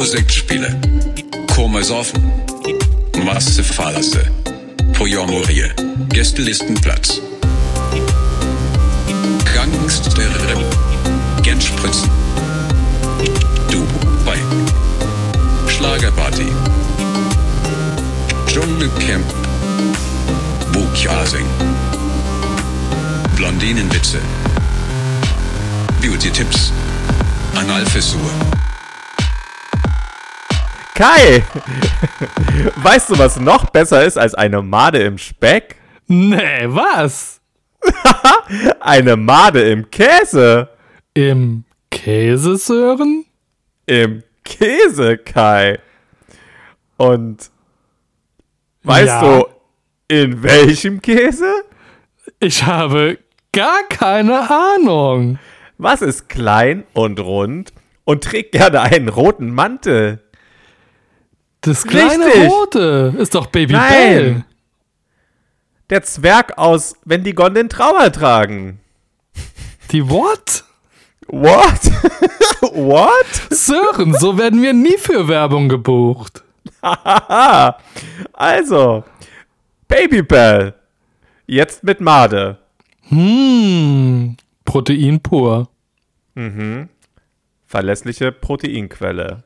Musikspiele. Komas offen. Masse Fallasse. Pojomorie. Gästelistenplatz. Gangster. Genspritzen. Dubai. Schlagerparty. Dschungelcamp. Buchjasing. Blondinenwitze. Beauty-Tipps. Analfissur. Kai, weißt du, was noch besser ist als eine Made im Speck? Nee, was? Eine Made im Käse. Im Käsesören? Im Käse, Kai. Und weißt Ja. du, in welchem Käse? Ich habe gar keine Ahnung. Was ist klein und rund und trägt gerne einen roten Mantel? Das kleine Richtig. Rote ist doch Baby Nein. Bell. Der Zwerg aus Wenn die Gonnen den Trauer tragen. Die what? What? What? Sören, so werden wir nie für Werbung gebucht. Also, Babybell. Jetzt mit Made. Hm, Protein pur. Verlässliche Proteinquelle.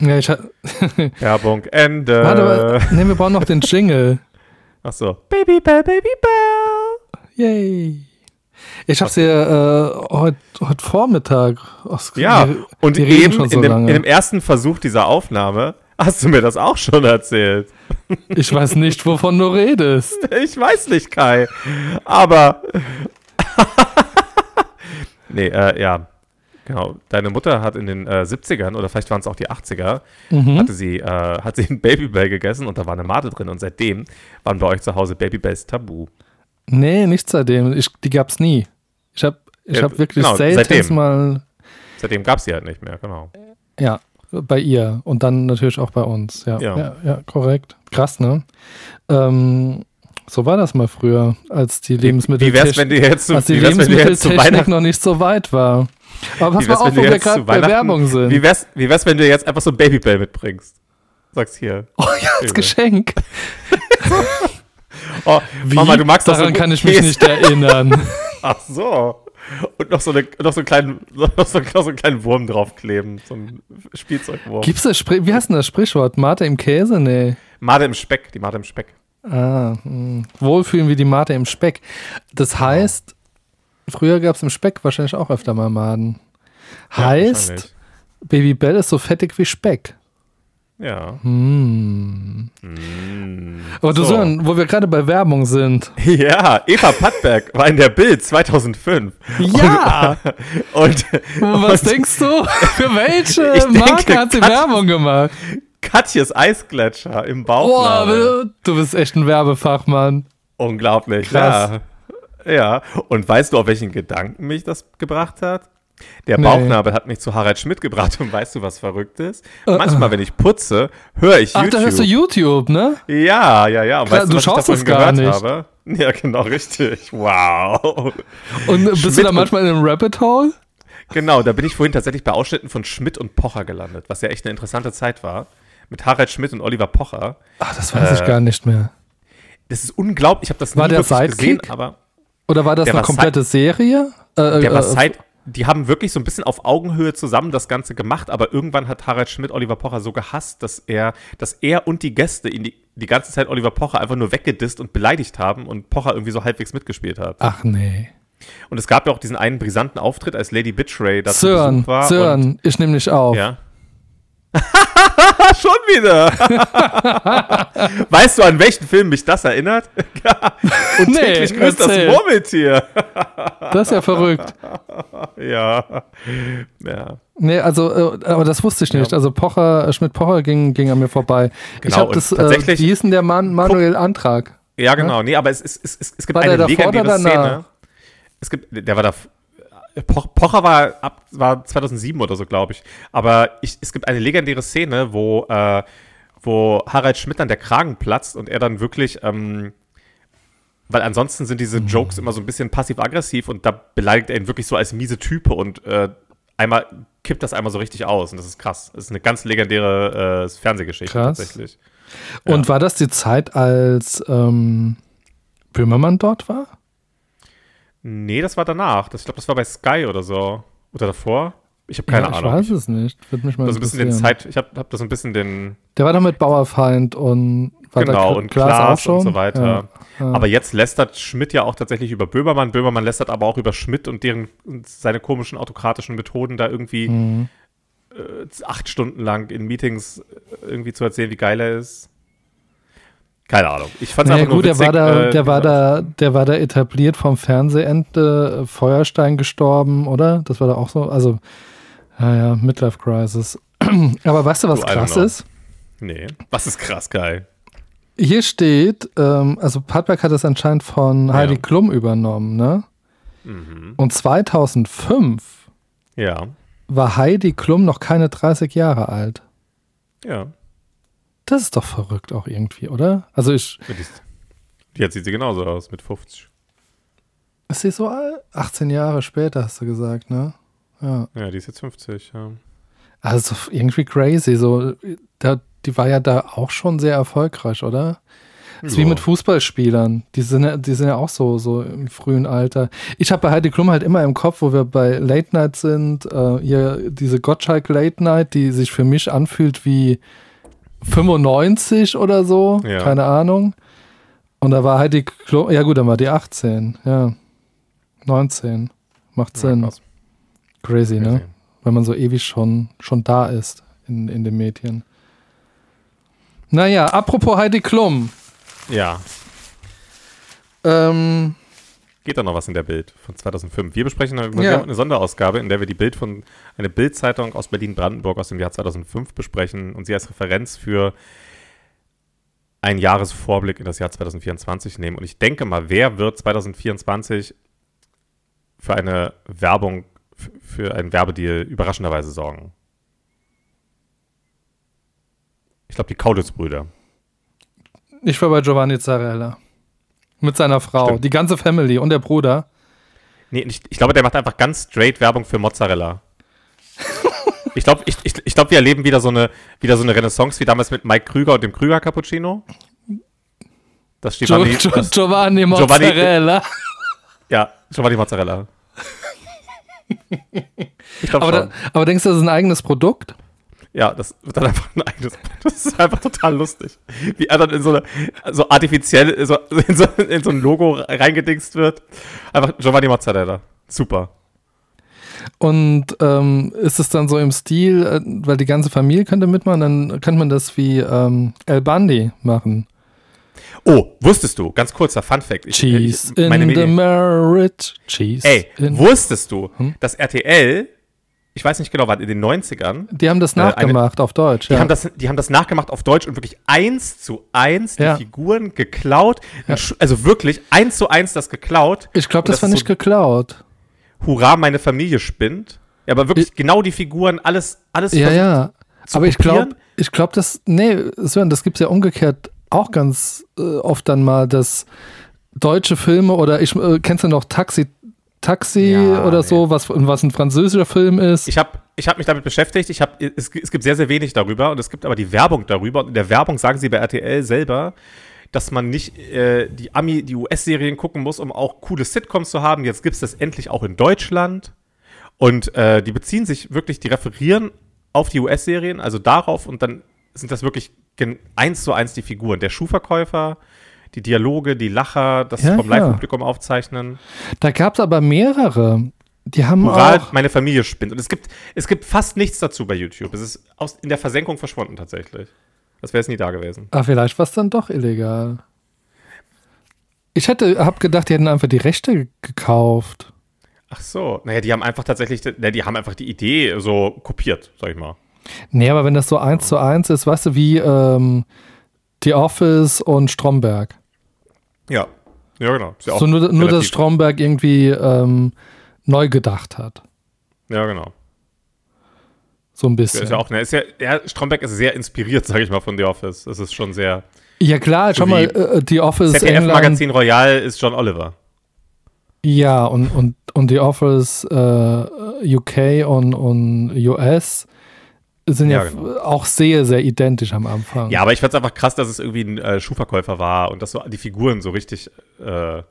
Ja, ich Werbung Ende. Warte, warte. Nee, wir brauchen noch den Jingle. Ach so. Babybell, Babybell. Yay. Ich hab's hier äh, heute heut Vormittag. aus- Ja, wir- und reden eben so in dem, in dem ersten Versuch dieser Aufnahme hast du mir das auch schon erzählt. Ich weiß nicht, wovon du redest. Ich weiß nicht, Kai. Aber. nee, äh, ja. Genau. Deine Mutter hat in den äh, 70ern oder vielleicht waren es auch die 80er, Mhm. hatte sie, äh, hat sie ein Babybell gegessen und da war eine Made drin und seitdem waren bei euch zu Hause Babybells tabu. Nee, nicht seitdem. Ich, die gab's nie. Ich hab, ich Ja, hab wirklich genau, selten seitdem. mal, Seitdem gab es sie halt nicht mehr, genau. ja, bei ihr und dann natürlich auch bei uns. Ja, Ja. ja, ja, korrekt. Krass, ne? Ähm, so war das mal früher, als die Lebensmittel Wie wär's, wenn du jetzt zu, als die wie du jetzt zu Lebensmitteltechnik Weihnachten noch nicht so weit war. Aber pass Wie mal wär's, auf, wenn wo wir jetzt gerade bei Werbung sind. Wie wär's, wie wär's, wenn du jetzt einfach so ein Babybell mitbringst? Sagst hier. oh ja, als Geschenk. Oh, Wie? Mama, du magst Daran so kann ich mich nicht erinnern. Ach so. Und noch so, eine, noch so, einen kleinen, noch so, noch so einen kleinen Wurm draufkleben. So ein Spielzeugwurm. Gibt's das Sprich wie heißt denn das Sprichwort? Mate im Käse? Nee. Made im Speck, die Made im Speck. Ah, mh. Wohlfühlen wie die Mate im Speck. Das heißt, früher gab es im Speck wahrscheinlich auch öfter mal Maden. Ja, heißt, wahrscheinlich. Baby Bell ist so fettig wie Speck. Ja. Hm. Mm. Aber du So. Sören, wo wir gerade bei Werbung sind. Ja, Eva Pattberg war in der Bild 2005. Ja! Und, Was und denkst du? Für welche denke, Marke hat sie Kat- Werbung gemacht? Katjes Eisgletscher im Boah, Bauchnabel. du bist echt ein Werbefachmann. Unglaublich, Krass. ja. Ja. Und weißt du, auf welchen Gedanken mich das gebracht hat? Der Nee. Bauchnabel hat mich zu Harald Schmidt gebracht und weißt du, was verrückt ist? Äh, Manchmal, wenn ich putze, höre ich Ach, YouTube. da hörst du YouTube, ne? Ja, ja, ja. Und Klar, weißt du was ich schaust davon es gar gehört nicht. Habe? Ja, genau, richtig. Wow. Und bist du Schmidt da und- manchmal in einem Rabbit Hole? Genau, da bin ich vorhin tatsächlich bei Ausschnitten von Schmidt und Pocher gelandet, was ja echt eine interessante Zeit war. Mit Harald Schmidt und Oliver Pocher. Ach, das weiß ich Äh, gar nicht mehr. Das ist unglaublich. Ich habe das War nie der wirklich gesehen, aber Oder war das der eine war komplette Serie? Äh, der war äh. Die haben wirklich so ein bisschen auf Augenhöhe zusammen das Ganze gemacht, aber irgendwann hat Harald Schmidt Oliver Pocher so gehasst, dass er, dass er und die Gäste ihn die, die ganze Zeit Oliver Pocher einfach nur weggedisst und beleidigt haben und Pocher irgendwie so halbwegs mitgespielt hat. Ach nee. Und es gab ja auch diesen einen brisanten Auftritt, als Lady Bitchray da zu Besuch war. Sören, ich nehme dich auf. ja. Schon wieder. weißt du, an welchen Film mich das erinnert? und Nee, täglich grüßt das erzähl. Murmeltier. Das ist ja verrückt. ja. Ja. Nee, also, äh, aber das wusste ich nicht. Ja. Also Pocher, äh, Schmidt-Pocher ging, ging an mir vorbei. ich Genau, habe und das, äh, tatsächlich- wie hieß denn der Mann, Manuel Antrag? Ja, genau. Nee, aber es, es, es, es, gibt War eine legendäre? Szene. Es gibt, der war da. Poch, Pocher war, ab, war 2007 oder so, glaube ich. Aber ich, es gibt eine legendäre Szene, wo, äh, wo Harald Schmidt dann der Kragen platzt und er dann wirklich, ähm, weil ansonsten sind diese Mhm. Jokes immer so ein bisschen passiv-aggressiv und da beleidigt er ihn wirklich so als miese Type und äh, einmal kippt das einmal so richtig aus. Und das ist krass. Das ist eine ganz legendäre äh, Fernsehgeschichte Krass. tatsächlich. Und war das die Zeit, als ähm, Böhmermann dort war? Nee, das war danach. Das, ich glaube, das war bei Sky oder so. Oder davor. Ich habe keine ja, ich Ahnung. weiß es nicht. Würde mich mal das ein bisschen den. Zeit, ich habe hab das ein bisschen den Der war doch mit Bauerfeind und genau und Klaas und so weiter. Ja, ja. Aber jetzt lästert Schmidt ja auch tatsächlich über Böhmermann. Böhmermann lästert aber auch über Schmidt und deren seine komischen autokratischen Methoden da irgendwie Mhm. äh, acht Stunden lang in Meetings äh, irgendwie zu erzählen, wie geil er ist. Keine Ahnung. Ich fand es Naja, einfach gut, nur der witzig. war da, äh, der war da, der war da etabliert vom Fernsehende, äh, Feuerstein gestorben, oder? Das war da auch so, also, ja, ja, Midlife Crisis. Aber weißt du, was Du, krass ist? Nee, was ist krass geil. Hier steht, ähm, also Padberg hat das anscheinend von Ja. Heidi Klum übernommen, ne? Mhm. Und 2005 Ja, war Heidi Klum noch keine 30 Jahre alt. ja. Das ist doch verrückt auch irgendwie, oder? Also ich, jetzt sieht sie genauso aus, mit 50. ist sie so alt? 18 Jahre später, hast du gesagt, ne? Ja. Ja, die ist jetzt 50, ja. Also irgendwie crazy. So, da, die war ja da auch schon sehr erfolgreich, oder? Das ist wie mit Fußballspielern. Die sind, ja, die sind ja auch so, so im frühen Alter. Ich habe bei Heidi Klum halt immer im Kopf, wo wir bei Late Night sind, äh, hier diese Gottschalk Late Night, die sich für mich anfühlt wie 95 oder so. Ja. Keine Ahnung. Und da war Heidi Klum, ja gut, dann war die 18, ja. 19. Macht Ja, Sinn. krass. Crazy, ne? Crazy. Weil man so ewig schon, schon da ist in, in den Medien. Naja, apropos Heidi Klum. Ja, Ähm, geht da noch was in der Bild von 2005. Wir besprechen eine, Ja. wir haben eine Sonderausgabe, in der wir die Bild von eine Bildzeitung aus Berlin-Brandenburg aus dem Jahr 2005 besprechen und sie als Referenz für einen Jahresvorblick in das Jahr 2024 nehmen. Und ich denke mal, wer wird 2024 für eine Werbung, für einen Werbedeal überraschenderweise sorgen? Ich glaube, die Kaulitz-Brüder. ich war bei Giovanni Zarella. Mit seiner Frau. Stimmt. Die ganze Family und der Bruder. Nee, ich, ich glaube, der macht einfach ganz straight Werbung für Mozzarella. ich glaube, ich, ich, ich glaub, wir erleben wieder so, eine, wieder so eine Renaissance wie damals mit Mike Krüger und dem Krüger Cappuccino. Das steht Gio Gio Giovanni Mozzarella. Ja, Giovanni Mozzarella. Ich glaube Aber, da, aber denkst du, das ist ein eigenes Produkt? Ja, das wird dann einfach ein eigenes. Das ist einfach total lustig. Wie er dann in so eine, so artifiziell, so, in, so, in so ein Logo reingedingst wird. Einfach Giovanni Mozzarella. Super. Und ähm, ist es dann so im Stil, äh, weil die ganze Familie könnte mitmachen, dann könnte man das wie ähm, El Bandi machen. Oh, wusstest du, ganz kurzer Fun Fact. Ich, Cheese ich, meine in the Medien- marriage. Cheese. Ey, wusstest du, Hm? dass RTL, ich weiß nicht genau, wann, in den 90ern, Die haben das Äh, eine- nachgemacht auf Deutsch. die, ja. haben das, die haben das nachgemacht auf Deutsch und wirklich eins zu eins die Ja. Figuren geklaut. Also wirklich eins zu eins das geklaut. ich glaube, Und das, war nicht so, geklaut. Hurra, meine Familie spinnt. Ja, aber wirklich genau die Figuren, alles, alles Ja, ja. Aber ich glaube, ich glaube, das, nee, Sören, das gibt es ja umgekehrt auch ganz äh, oft dann mal, dass deutsche Filme oder ich, äh, kennst du noch Taxi, Taxi Ja, oder nee. so, was, was ein französischer Film ist? Ich habe ich hab mich damit beschäftigt. Ich hab, es, es gibt sehr, sehr wenig darüber und es gibt aber die Werbung darüber. Und in der Werbung sagen sie bei RTL selber, dass man nicht äh, die Ami, die US-Serien gucken muss, um auch coole Sitcoms zu haben. Jetzt gibt es das endlich auch in Deutschland. Und äh, die beziehen sich wirklich, die referieren auf die US-Serien, also darauf, und dann sind das wirklich eins zu eins die Figuren. Der Schuhverkäufer, die Dialoge, die Lacher, das Ja, vom ja. Live-Publikum aufzeichnen. Da gab es aber mehrere. Die haben Moral, auch, meine Familie spinnt. Und es gibt, es gibt fast nichts dazu bei YouTube. Es ist aus, in der Versenkung verschwunden tatsächlich. Das wäre es nie da gewesen. ah, vielleicht war es dann doch illegal. Ich hätte, hab gedacht, die hätten einfach die Rechte gekauft. Ach so. Naja, die haben einfach tatsächlich, ne, die haben einfach die Idee so kopiert, sag ich mal. Nee, aber wenn das so eins zu eins ist, weißt du, wie ähm, The Office und Stromberg. Ja. Ja, genau. Ja So nur, nur dass Stromberg irgendwie ähm, neu gedacht hat. Ja, genau. So ein bisschen. ist ja auch, ne, ist ja, ja, Stromberg ist sehr inspiriert, sag ich mal, von The Office. Das ist schon sehr. Ja klar, So schau mal, wie äh, The Office. ZDF-Magazin Royal ist John Oliver. Ja, und, und, und die Offers äh, UK und, und US sind ja, Ja, genau. auch sehr, sehr identisch am Anfang. Ja, aber ich fand es einfach krass, dass es irgendwie ein äh, Schuhverkäufer war und dass so die Figuren so richtig äh,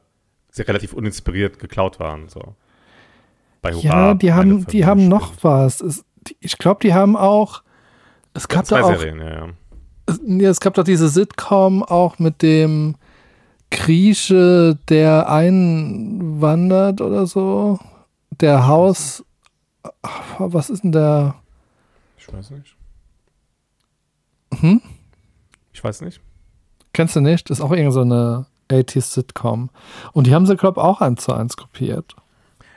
sehr relativ uninspiriert geklaut waren. So. Bei Hurra, Ja, die haben, die haben noch was. Es, ich glaube, die haben auch. Es gab zwei da auch. Serien, ja, ja. Es, nee, es gab doch diese Sitcom auch mit dem Grieche, der einwandert oder so. Der Haus. Ach, Was ist denn der? Ich weiß nicht. Hm? Ich weiß nicht. Kennst du nicht? Das ist auch irgendeine so eine 80s Sitcom. Und die haben sie, glaube ich, auch eins zu eins kopiert.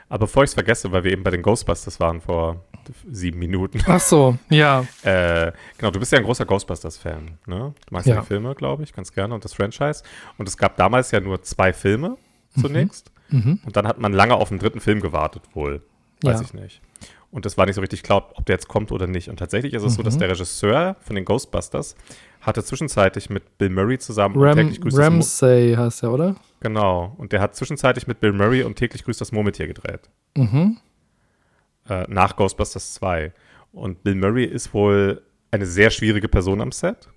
Aber bevor ich es vergesse, weil wir eben bei den Ghostbusters waren vor sieben Minuten. Ach so, ja. Äh, genau, du bist ja ein großer Ghostbusters-Fan, ne? Du magst ja, die Filme, glaube ich, ganz gerne und das Franchise. Und es gab damals ja nur zwei Filme zunächst. Mhm. Und dann hat man lange auf den dritten Film gewartet, wohl. Weiß Ja. ich nicht. Und das war nicht so richtig klar, ob der jetzt kommt oder nicht. Und tatsächlich ist es so, dass Mhm. der Regisseur von den Ghostbusters hatte zwischenzeitlich mit Bill Murray zusammen und Ram, täglich grüßt Ramsay heißt er, oder? Genau. Und der hat zwischenzeitlich mit Bill Murray und täglich grüßt das Murmeltier gedreht. Mhm. Äh, nach Ghostbusters 2. Und Bill Murray ist wohl eine sehr schwierige Person am Set.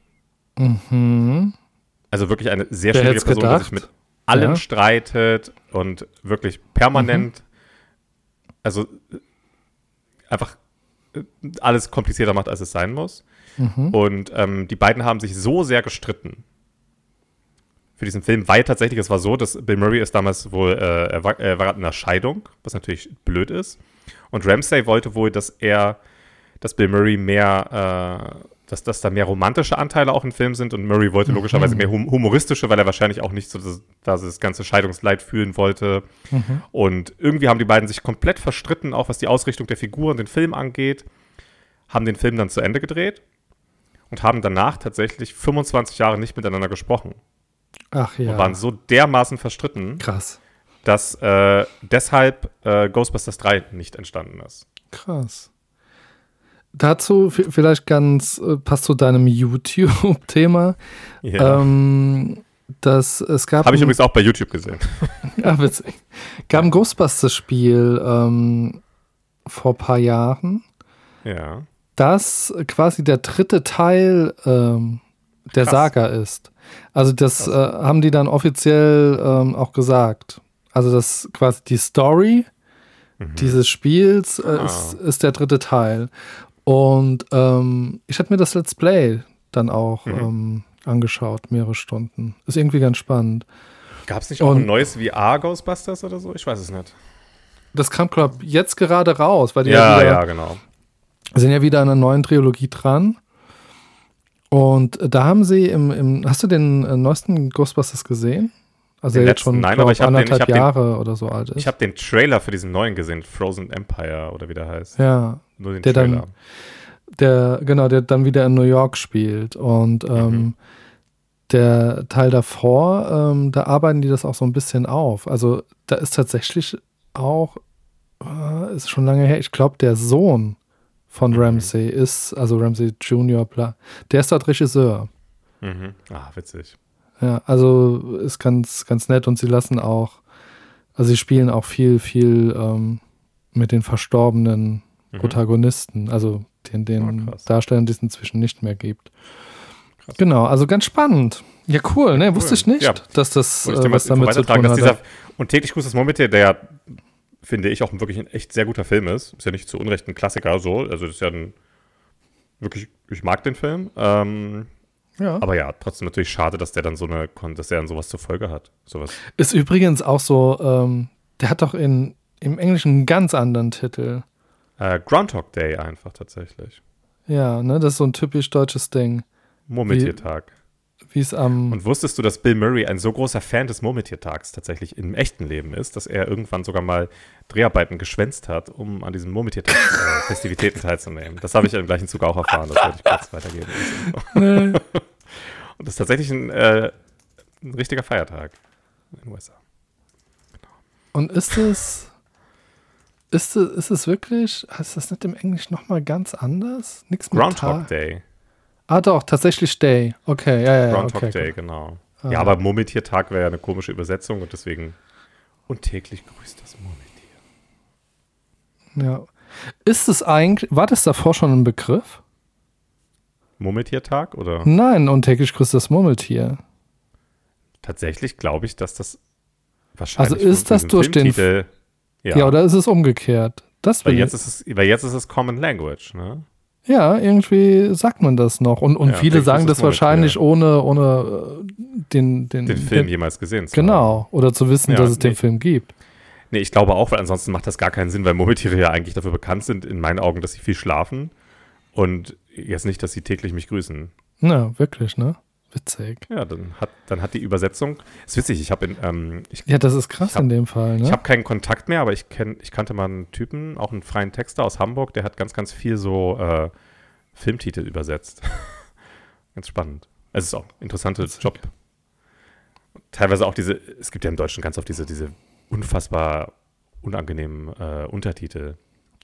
Mhm. Also wirklich eine sehr Wer schwierige Person, die gedacht? sich mit allen Ja. streitet und wirklich permanent, also äh, einfach äh, alles komplizierter macht, als es sein muss. Mhm. Und ähm, die beiden haben sich so sehr gestritten für diesen Film, weil tatsächlich es war so, dass Bill Murray ist damals wohl, äh, er, war, er war in einer Scheidung, was natürlich blöd ist. Und Ramsay wollte wohl, dass er, dass Bill Murray mehr, äh, dass, dass da mehr romantische Anteile auch im Film sind und Murray wollte logischerweise mehr hum humoristische, weil er wahrscheinlich auch nicht so das, das, das ganze Scheidungsleid fühlen wollte. Und irgendwie haben die beiden sich komplett verstritten, auch was die Ausrichtung der Figur und den Film angeht, haben den Film dann zu Ende gedreht und haben danach tatsächlich 25 Jahre nicht miteinander gesprochen Ach ja. und waren so dermaßen verstritten, Krass. dass äh, deshalb äh, Ghostbusters 3 nicht entstanden ist. Krass. Dazu vielleicht ganz, äh, passt zu deinem YouTube-Thema, Ja. ähm, dass es gab. Habe ich übrigens auch bei YouTube gesehen. Ja, witzig. Gab ein Ghostbusters-Spiel ähm, vor ein paar Jahren, Ja. das quasi der dritte Teil ähm, der Krass. Saga ist. Also das äh, haben die dann offiziell ähm, auch gesagt. Also das quasi die Story dieses Spiels äh, Mhm. Ah. ist, ist der dritte Teil. Und ähm, ich habe mir das Let's Play dann auch Mhm. ähm, angeschaut, mehrere Stunden. Ist irgendwie ganz spannend. Gab es nicht auch Und- ein neues VR-Ghostbusters oder so? Ich weiß es nicht. Das kam, glaube ich, jetzt gerade raus, weil die Ja, wieder, ja, genau. sind ja wieder an einer neuen Trilogie dran. Und da haben sie im, im hast du den äh, neuesten Ghostbusters gesehen? Also Den der jetzt schon Nein, glaub, aber ich hab den- ich anderthalb hab den- Jahre oder so alt ist. Ich habe den Trailer für diesen neuen gesehen, Frozen Empire oder wie der heißt. ja, Nur den der dann- Trailer. der, genau, der dann wieder in New York spielt. Und ähm, Mhm. der Teil davor, ähm, da arbeiten die das auch so ein bisschen auf. Also da ist tatsächlich auch, äh, ist schon lange her, ich glaube, der Sohn von Mhm. Ramsey ist, also Ramsey Junior, der ist dort Regisseur. Mhm. Ah, witzig. Ja, also ist ganz, ganz nett und sie lassen auch, also sie spielen auch viel, viel ähm, mit den verstorbenen Mhm. Protagonisten, also den, den krass. Darstellern, die es inzwischen nicht mehr gibt. Genau, also ganz spannend. Ja, cool, ne? Wusste ich nicht, Ja. dass das äh, was damit zu tun hat. dieser und täglich grüßt das Murmeltier, der ja, finde ich, auch wirklich ein echt sehr guter Film ist. Ist ja nicht zu Unrecht ein Klassiker so. Also das ist ja ein wirklich, ich mag den Film. Ähm, Ja. aber ja, trotzdem natürlich schade, dass der dann so eine, dass der dann sowas zur Folge hat. Sowas. Ist übrigens auch so, ähm, der hat doch in, im Englischen einen ganz anderen Titel. Äh, Groundhog Day einfach tatsächlich. Ja, ne? Das ist so ein typisch deutsches Ding. Murmeltiertag. Wie es am. Und wusstest du, dass Bill Murray ein so großer Fan des Murmeltiertags tatsächlich im echten Leben ist, dass er irgendwann sogar mal Dreharbeiten geschwänzt hat, um an diesen Murmeltiertag-Festivitäten teilzunehmen? Das habe ich im gleichen Zug auch erfahren, das wollte ich kurz weitergeben. Nee. Und das ist tatsächlich ein, äh, ein richtiger Feiertag in den USA. Und ist es. Ist es, ist es wirklich, ist das nicht im Englisch nochmal ganz anders? Nichts mit Groundhog Tag? Day. Ah, doch, tatsächlich Day. Okay, ja, ja. Groundhog okay, Day, gut. genau. Ah. Ja, aber Murmeltiertag wäre ja eine komische Übersetzung und deswegen Und täglich grüßt das Murmeltier. Ja. Ist es eigentlich, war das davor schon ein Begriff? Murmeltiertag oder? Nein, und täglich grüßt das Murmeltier. Tatsächlich glaube ich, dass das wahrscheinlich Also ist das durch den- Filmtitel- Ja, oder ist es umgekehrt? Das weil jetzt ist es, weil jetzt ist es Common Language, ne? Ja, irgendwie sagt man das noch. Und, und Ja, viele sagen das wahrscheinlich ohne, ohne äh, den, den, Den Film den, jemals gesehen zu haben. Genau. Oder zu wissen, Ja, dass es den nee. Film gibt. Nee, ich glaube auch, weil ansonsten macht das gar keinen Sinn, weil Murmeltiere ja eigentlich dafür bekannt sind, in meinen Augen, dass sie viel schlafen und jetzt nicht, dass sie täglich mich grüßen. Ja, wirklich, ne? Witzig. Ja, dann hat, dann hat die Übersetzung, ist witzig, ich habe ähm, ich, Ja, das ist krass hab- in dem Fall, ne? ich hab keinen Kontakt mehr, aber ich, kenn, ich kannte mal einen Typen, auch einen freien Texter aus Hamburg, der hat ganz, ganz viel so äh, Filmtitel übersetzt. ganz spannend. Es ist auch ein interessanter. Job. Teilweise auch diese, es gibt ja im Deutschen ganz oft diese, diese unfassbar unangenehmen äh, Untertitel.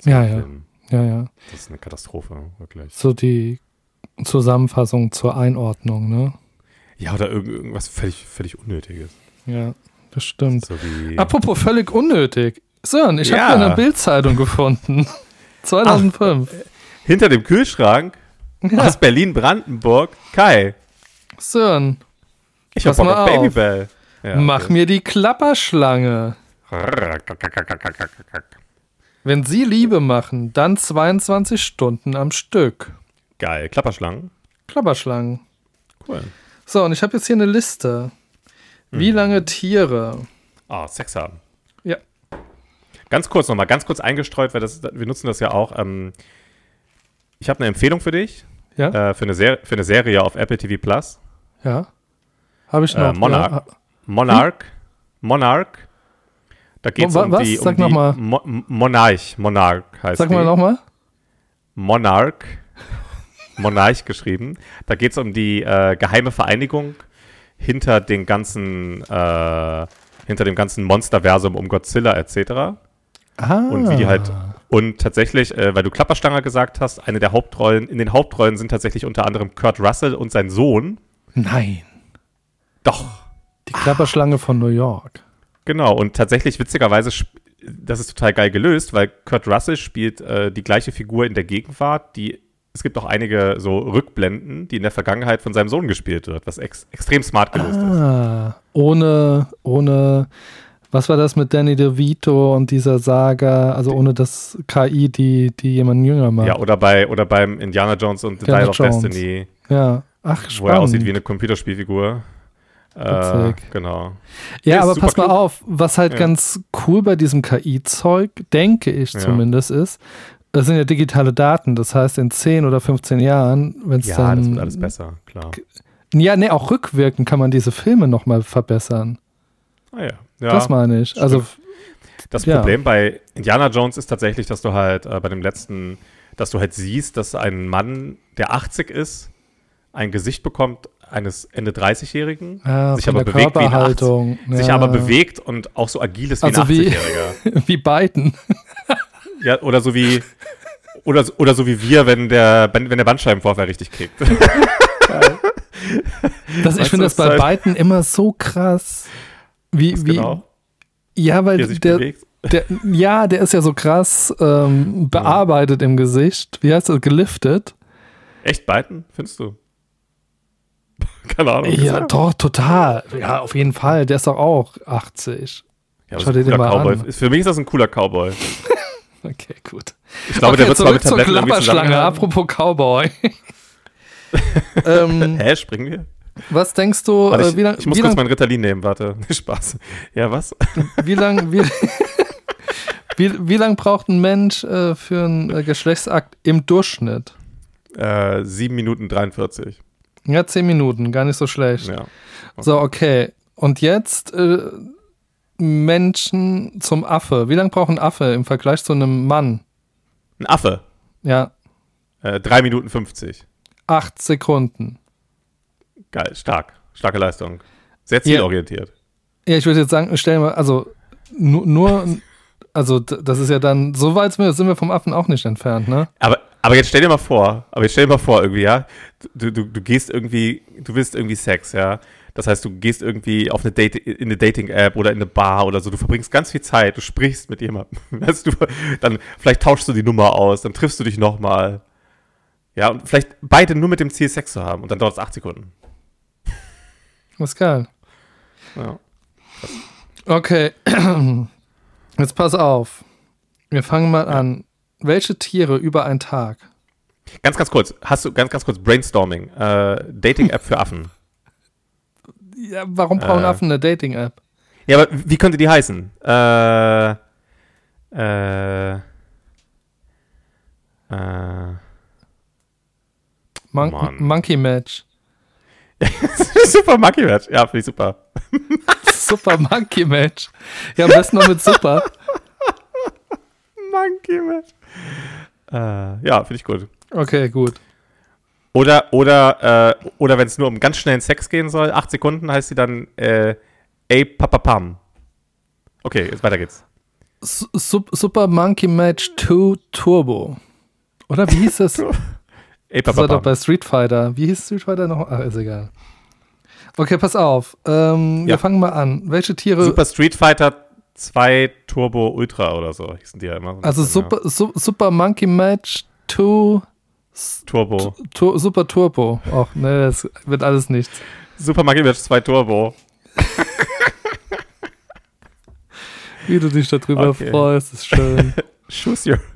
zu Ja, ja. Filmen. ja, ja. Das ist eine Katastrophe, wirklich. So die Zusammenfassung zur Einordnung, ne? Ja, oder irgend, irgendwas völlig, völlig Unnötiges. Ja, das stimmt. So Apropos völlig unnötig. Sören, ich Ja. habe eine Bildzeitung gefunden. 2005. hinter dem Kühlschrank aus Berlin-Brandenburg, Kai. Sören, Ich hab Pass Bock mal auf auf. Babybell. Ja, mach okay. mir die Klapperschlange. Wenn Sie Liebe machen, dann 22 Stunden am Stück. Geil. Klapperschlangen. Klapperschlangen. Cool. So, und ich habe jetzt hier eine Liste. Wie lange Tiere? Ah, Sex haben. Ja. Ganz kurz nochmal, ganz kurz eingestreut, weil das, wir nutzen das ja auch. Ähm, ich habe eine Empfehlung für dich, Ja? äh, für, eine Ser für eine Serie auf Apple TV Plus. Ja. Habe ich Äh, noch. Monarch. Ja. Monarch. Monarch. Da geht es um was? die, um Sag die noch mal. Mo Monarch. Monarch heißt Sag mal nochmal. Monarch. Monarch geschrieben. Da geht es um die äh, geheime Vereinigung hinter den ganzen, äh, hinter dem ganzen Monsterversum um Godzilla etc. Ah. Und wie die halt. Und tatsächlich, äh, weil du Klapperstanger gesagt hast, eine der Hauptrollen, in den Hauptrollen sind tatsächlich unter anderem Kurt Russell und sein Sohn. Nein. Doch. Die Klapperschlange von New York. Genau, und tatsächlich witzigerweise, das ist total geil gelöst, weil Kurt Russell spielt äh, die gleiche Figur in der Gegenwart, die es gibt auch einige so Rückblenden, die in der Vergangenheit von seinem Sohn gespielt wird, was ex extrem smart gelöst ist. Ah, ohne, ohne, was war das mit Danny DeVito und dieser Saga, also ohne das KI, die, die jemanden jünger macht. Ja, oder bei oder beim Indiana Jones und The Indiana Dial of. Destiny, Ja. Ach, wo er aussieht spannend. wie eine Computerspielfigur. Äh, genau. Ja, ist aber pass mal auf, was halt Ja. ganz cool bei diesem KI-Zeug, denke ich Ja. zumindest, ist, das sind ja digitale Daten. Das heißt, in 10 oder 15 Jahren, wenn es Ja, dann. das wird alles besser, klar. Ja, nee, auch rückwirkend kann man diese Filme nochmal verbessern. Ah, ja. ja. das meine ich. Also, Das Ja. Problem bei Indiana Jones ist tatsächlich, dass du halt äh, bei dem letzten, dass du halt siehst, dass ein Mann, der 80 ist, ein Gesicht bekommt eines Ende 30-Jährigen, ja, sich von aber bewegt wie ein 80 Körperhaltung. sich ja. aber bewegt und auch so agil ist wie Also ein wie- 80-Jähriger. Wie Biden. Ja, oder so wie oder, oder so wie wir, wenn der, wenn der Bandscheibenvorfall richtig kickt. Das, ich finde das bei halt- Biden immer so krass. Wie, wie, genau, ja, weil er der, der, ja, der ist ja so krass ähm, bearbeitet im Gesicht. Wie heißt das? Geliftet? Echt Biden, findest du? Keine Ahnung. Ja, doch, total. Ja, auf jeden Fall. Der ist doch auch 80. Ja, Schau dir den mal Cowboy. an. Für mich ist das ein cooler Cowboy. Okay, gut. Ich glaube, okay, der wird zwar mit zur Tabletten irgendwie Klapperschlange. Apropos Cowboy. ähm, Hä, springen wir? was denkst du, Warte, äh, ich, wie lange ich muss wie kurz lang, mein Ritalin nehmen, warte. Spaß. Ja, was? wie lang, wie, wie, wie lang braucht ein Mensch äh, für einen äh, Geschlechtsakt im Durchschnitt? Äh, 7 Minuten 43. Ja, 10 Minuten, gar nicht so schlecht. Ja. So, okay. Und jetzt äh, Menschen zum Affe. Wie lange braucht ein Affe im Vergleich zu einem Mann? Ein Affe. Ja, Äh, 3 Minuten 50. acht Sekunden. Geil, stark. Starke Leistung. Sehr zielorientiert. Ja, ich würde jetzt sagen, stell dir mal, also nur, nur also das ist ja dann, so weit sind wir- sind wir vom Affen auch nicht entfernt, ne? Aber, aber jetzt stell dir mal vor, aber jetzt stell dir mal vor, irgendwie, ja, du, du, du gehst irgendwie, du willst irgendwie Sex, ja. Das heißt, du gehst irgendwie auf eine Date, in eine Dating-App oder in eine Bar oder so. Du verbringst ganz viel Zeit, du sprichst mit jemandem. Weißt du, dann vielleicht tauschst du die Nummer aus, dann triffst du dich nochmal. Ja, und vielleicht beide nur mit dem Ziel, Sex zu haben. Und dann dauert es acht Sekunden. Was geil. Ja. Okay. Jetzt pass auf. Wir fangen mal an. Welche Tiere über einen Tag? Ganz, ganz kurz. Hast du ganz, ganz kurz Brainstorming. Äh, Dating-App für Affen. Ja, warum brauchen Äh. Affen eine Dating-App? Ja, aber wie könnte die heißen? Äh, äh, äh, Mon Mann. Monkey Match. super Monkey Match. Ja, finde ich super. Super Monkey Match. Ja, am besten noch mit Super. Monkey Match. Äh, ja, finde ich gut. Okay, gut. Oder, oder, äh, oder wenn es nur um ganz schnellen Sex gehen soll, acht Sekunden heißt sie dann äh, Ey Papapam. Okay, jetzt weiter geht's. Su- Sup Super Monkey Match 2 Turbo. Oder wie hieß das? Ey Das war doch Papapam. bei Street Fighter. Wie hieß Street Fighter noch? Ach, ist egal. Okay, pass auf. Ähm, Wir Ja. fangen mal an. Welche Tiere. Super Street Fighter 2 Turbo Ultra oder so hießen die ja immer. also Super, Su Super Monkey Match 2 ja. Turbo. Tu Super Turbo. Ach, ne, das wird alles nichts. Super Monkey Match 2 Turbo. Wie du dich darüber Okay. freust, ist schön. Choose your.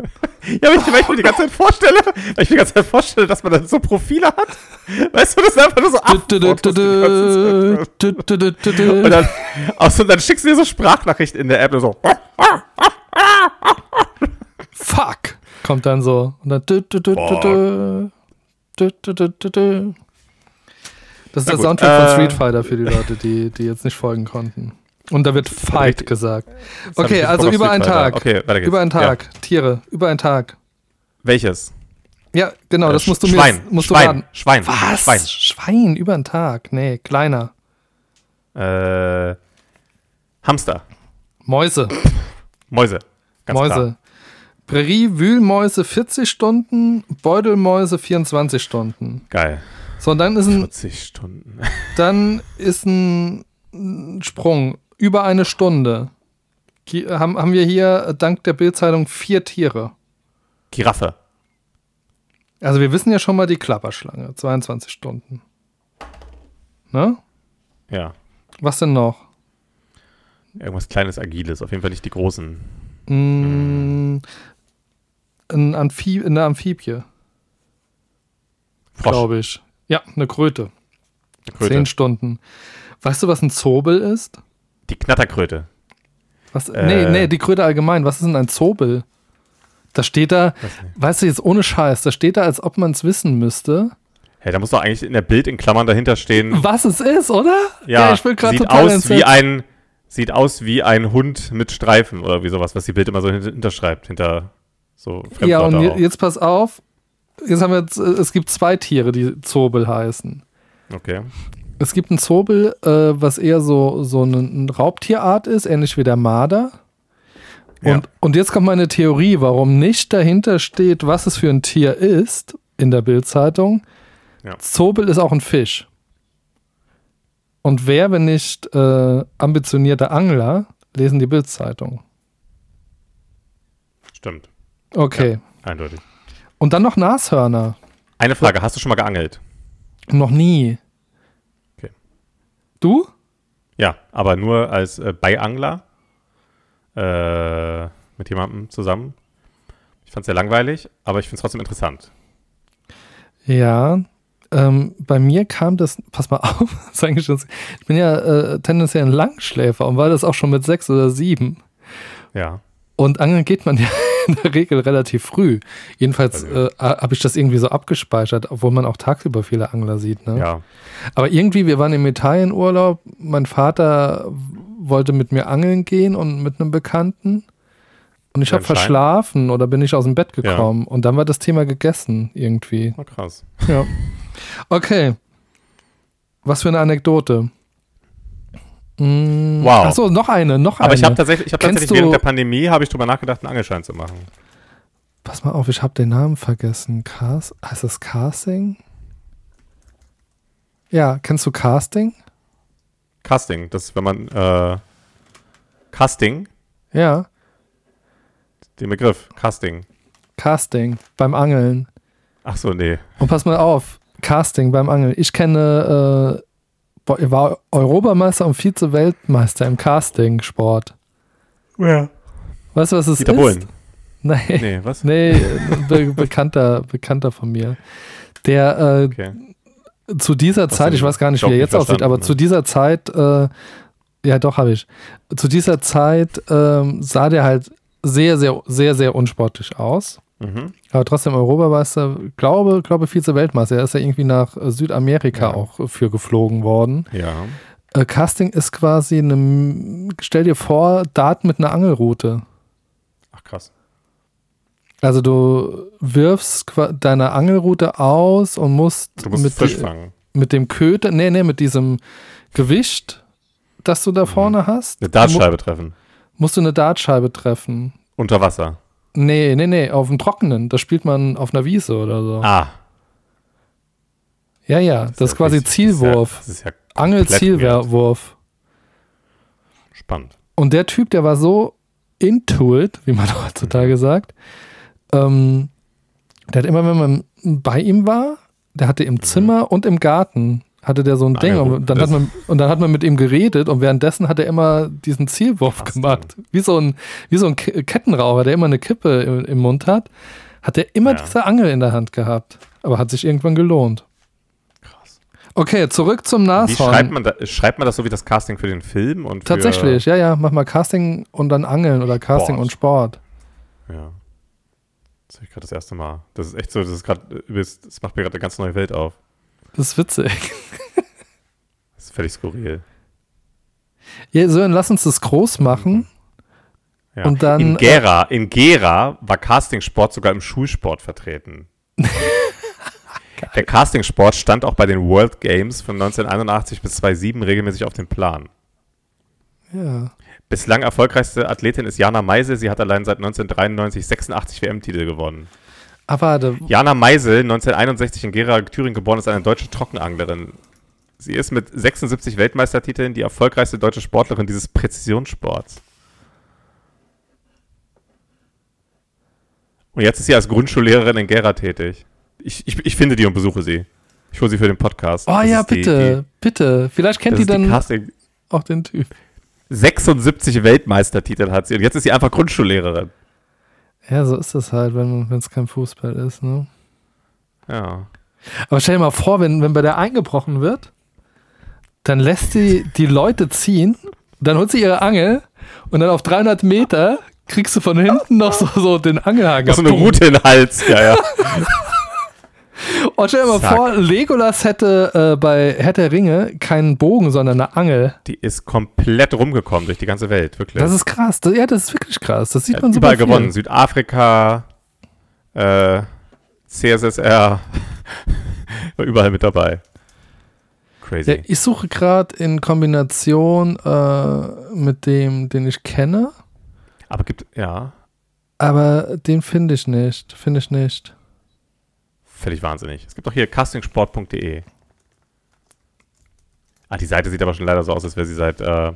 Ja, wenn ich, wenn ich mir die ganze Zeit vorstelle, wenn ich mir die ganze Zeit vorstelle, dass man dann so Profile hat. Weißt du, das ist einfach nur so. Und dann, außer, und dann schickst du dir so Sprachnachrichten in der App und so. Fuck! Kommt dann so. Und dann. dü- dü- dü-. Das ist Na der gut, Soundtrack äh, von Street Fighter für die Leute, die, die jetzt nicht folgen konnten. Und da wird Fight gesagt. Okay, also über einen. Tag. Okay, weiter geht's. Über einen Ja. Tag. Tiere. Über einen Tag. Welches? Ja, genau, das Äh, musst du mir Schwein. jetzt- musst du Schwein. Schwein. Was? Schwein. Schwein über einen Tag. Nee, kleiner. Äh, Hamster. Mäuse. Mäuse. Ganz Mäuse. Klar. Prärie-Wühlmäuse 40 Stunden, Beutelmäuse 24 Stunden. Geil. So, und dann ist ein, 40 Stunden. dann ist ein Sprung über eine Stunde. Ki- Haben, haben wir hier dank der Bildzeitung vier Tiere. Giraffe. Also wir wissen ja schon mal die Klapperschlange, 22 Stunden. Ne? Ja. Was denn noch? Irgendwas kleines, agiles. Auf jeden Fall nicht die großen. Mm, ein Amphi eine Amphibie, glaube ich. Ja, eine Kröte. Kröte. Zehn Stunden. Weißt du, was ein Zobel ist? Die Knatterkröte. Was, Äh. nee, nee, die Kröte allgemein. Was ist denn ein Zobel? Da steht da, Weiß weißt du, jetzt ohne Scheiß, da steht da, als ob man es wissen müsste, Hey, da muss doch eigentlich in der Bild in Klammern dahinter stehen. was es ist, oder? Ja, ich bin gerade sieht total aus entsetzt. wie ein sieht aus wie ein Hund mit Streifen oder wie sowas, was die Bild immer so hint- hinterschreibt hinter so Ja, und auch. jetzt pass auf. Jetzt haben wir jetzt, äh, es gibt zwei Tiere, die Zobel heißen. Okay. Es gibt ein Zobel, äh, was eher so, so eine, eine Raubtierart ist, ähnlich wie der Marder. Ja. Und, und jetzt kommt meine Theorie, warum nicht dahinter steht, was es für ein Tier ist in der Bildzeitung. Ja. Zobel ist auch ein Fisch. Und wer, wenn nicht äh, ambitionierte Angler, lesen die Bildzeitung. Stimmt. Okay. Eindeutig. Und dann noch Nashörner. Eine Frage, hast du schon mal geangelt? Noch nie. Okay. Du? Ja, aber nur als äh, Beiangler äh, mit jemandem zusammen. Ich fand es sehr langweilig, aber ich finde es trotzdem interessant. Ja, ähm, bei mir kam das, pass mal auf, ich bin ja äh, tendenziell ein Langschläfer und war das auch schon mit sechs oder sieben. Ja. Und angeln geht man ja in der Regel relativ früh. Jedenfalls Also- äh, habe ich das irgendwie so abgespeichert, obwohl man auch tagsüber viele Angler sieht. Ne? Ja. Aber irgendwie, wir waren im Italienurlaub, mein Vater wollte mit mir angeln gehen und mit einem Bekannten. Und ich Ja, habe verschlafen oder bin ich aus dem Bett Ja. gekommen. Und dann war das Thema gegessen irgendwie. Oh, krass. Ja. Okay. Was für eine Anekdote. Mm, Wow. Achso, noch eine, noch eine. Aber ich habe tatsächlich, ich hab Kennst tatsächlich während der Pandemie habe ich drüber nachgedacht, einen Angelschein zu machen. Pass mal auf, ich habe den Namen vergessen. Cast, heißt das Casting? Ja, kennst du Casting? Casting, das ist, wenn man äh, Casting, Ja, den Begriff, Casting. Casting beim Angeln. Ach so, nee. Und pass mal auf, Casting beim Angeln. Ich kenne, äh, war Europameister und Vize-Weltmeister im Casting-Sport. Ja. Weißt du, was es Dieter ist? Bohlen. Nee, Nee, was? nee be bekannter, bekannter von mir. Der äh, Okay. zu dieser Zeit, ich weiß gar nicht, wie er jetzt aussieht, aber verstanden, zu ne? dieser Zeit, äh, ja doch, habe ich. Zu dieser Zeit ähm, sah der halt sehr, sehr, sehr, sehr unsportlich aus. Mhm. Aber trotzdem Europameister, glaube, glaube Vize-Weltmeister. Er ist ja irgendwie nach Südamerika Ja. auch für geflogen worden. Ja. Äh, Casting ist quasi eine, stell dir vor, Daten mit einer Angelrute. Ach krass. Also du wirfst deine Angelrute aus und musst, mit, fangen. mit dem Köder, nee, nee, mit diesem Gewicht, das du Mhm. da vorne hast, Eine Dartscheibe treffen. musst du eine Dartscheibe treffen. Unter Wasser. Nee, nee, nee, auf dem Trockenen. Das spielt man auf einer Wiese oder so. Ah. ja, ja, das, ist ja quasi Zielwurf. Das ist ja, das ist ja. Angelzielwurf. Spannend. Und der Typ, der war so into it, wie man heutzutage sagt, ähm, der hat immer, wenn man bei ihm war, der hatte im Zimmer und im Garten hatte der so ein Ding Angelrute. und dann, hat man, und dann hat man mit ihm geredet und währenddessen hat er immer diesen Zielwurf Krass, gemacht. Wie so ein, wie so ein Kettenraucher, der immer eine Kippe im, im Mund hat, hat er immer Ja. diese Angel in der Hand gehabt. Aber hat sich irgendwann gelohnt. Krass. Okay, zurück zum Wie Nashorn. schreibt man, da, schreibt man das so wie das Casting für den Film? Und Tatsächlich, ja, ja, mach mal Casting und dann Angeln oder Casting Sport. und Sport. Ja. Das habe ich gerade das erste Mal. Das ist echt so, das ist gerade, das macht mir gerade eine ganz neue Welt auf. Das ist witzig. Das ist völlig skurril. Ja, so, dann lass uns das groß machen. Ja. Und dann, in Gera, in Gera war Castingsport sogar im Schulsport vertreten. Der Castingsport stand auch bei den World Games von 1981 bis 2007 regelmäßig auf dem Plan. Ja. Bislang erfolgreichste Athletin ist Jana Meisel. Sie hat allein seit 1993 86 WM-Titel gewonnen. Aber Jana Meisel, 1961 in Gera, Thüringen geboren, ist eine deutsche Trockenanglerin. Sie ist mit 76 Weltmeistertiteln die erfolgreichste deutsche Sportlerin dieses Präzisionssports. Und jetzt ist sie als Grundschullehrerin in Gera tätig. Ich, ich, ich finde die und besuche sie. Ich hole sie für den Podcast. oh Das ja, ist die- bitte, bitte. Vielleicht Die, kennt die die dann Casting. auch den Typ. 76 Weltmeistertitel hat sie und jetzt ist sie einfach Grundschullehrerin. Ja, so ist das halt, wenn es kein Fußball ist, ne? Ja. Aber stell dir mal vor, wenn, wenn bei der eingebrochen wird, dann lässt sie die Leute ziehen, dann holt sie ihre Angel und dann auf 300 Meter kriegst du von hinten noch so, so den Angelhaken. So eine Route in den Hals. Ja, ja. Und stell dir mal Zack. vor, Legolas hätte äh, bei Herr der Ringe keinen Bogen, sondern eine Angel. Die ist komplett rumgekommen durch die ganze Welt, wirklich. Das ist krass. Das, ja, das ist wirklich krass. Das sieht Er man so überall gewonnen. Südafrika, äh, CSSR, war überall mit dabei. Crazy. Ja, ich suche gerade in Kombination äh, mit dem, den ich kenne, Aber gibt, ja, aber den finde ich nicht. Finde ich nicht. Völlig wahnsinnig. Es gibt auch hier castingsport.de. Ah, die Seite sieht aber schon leider so aus, als wäre sie seit, äh,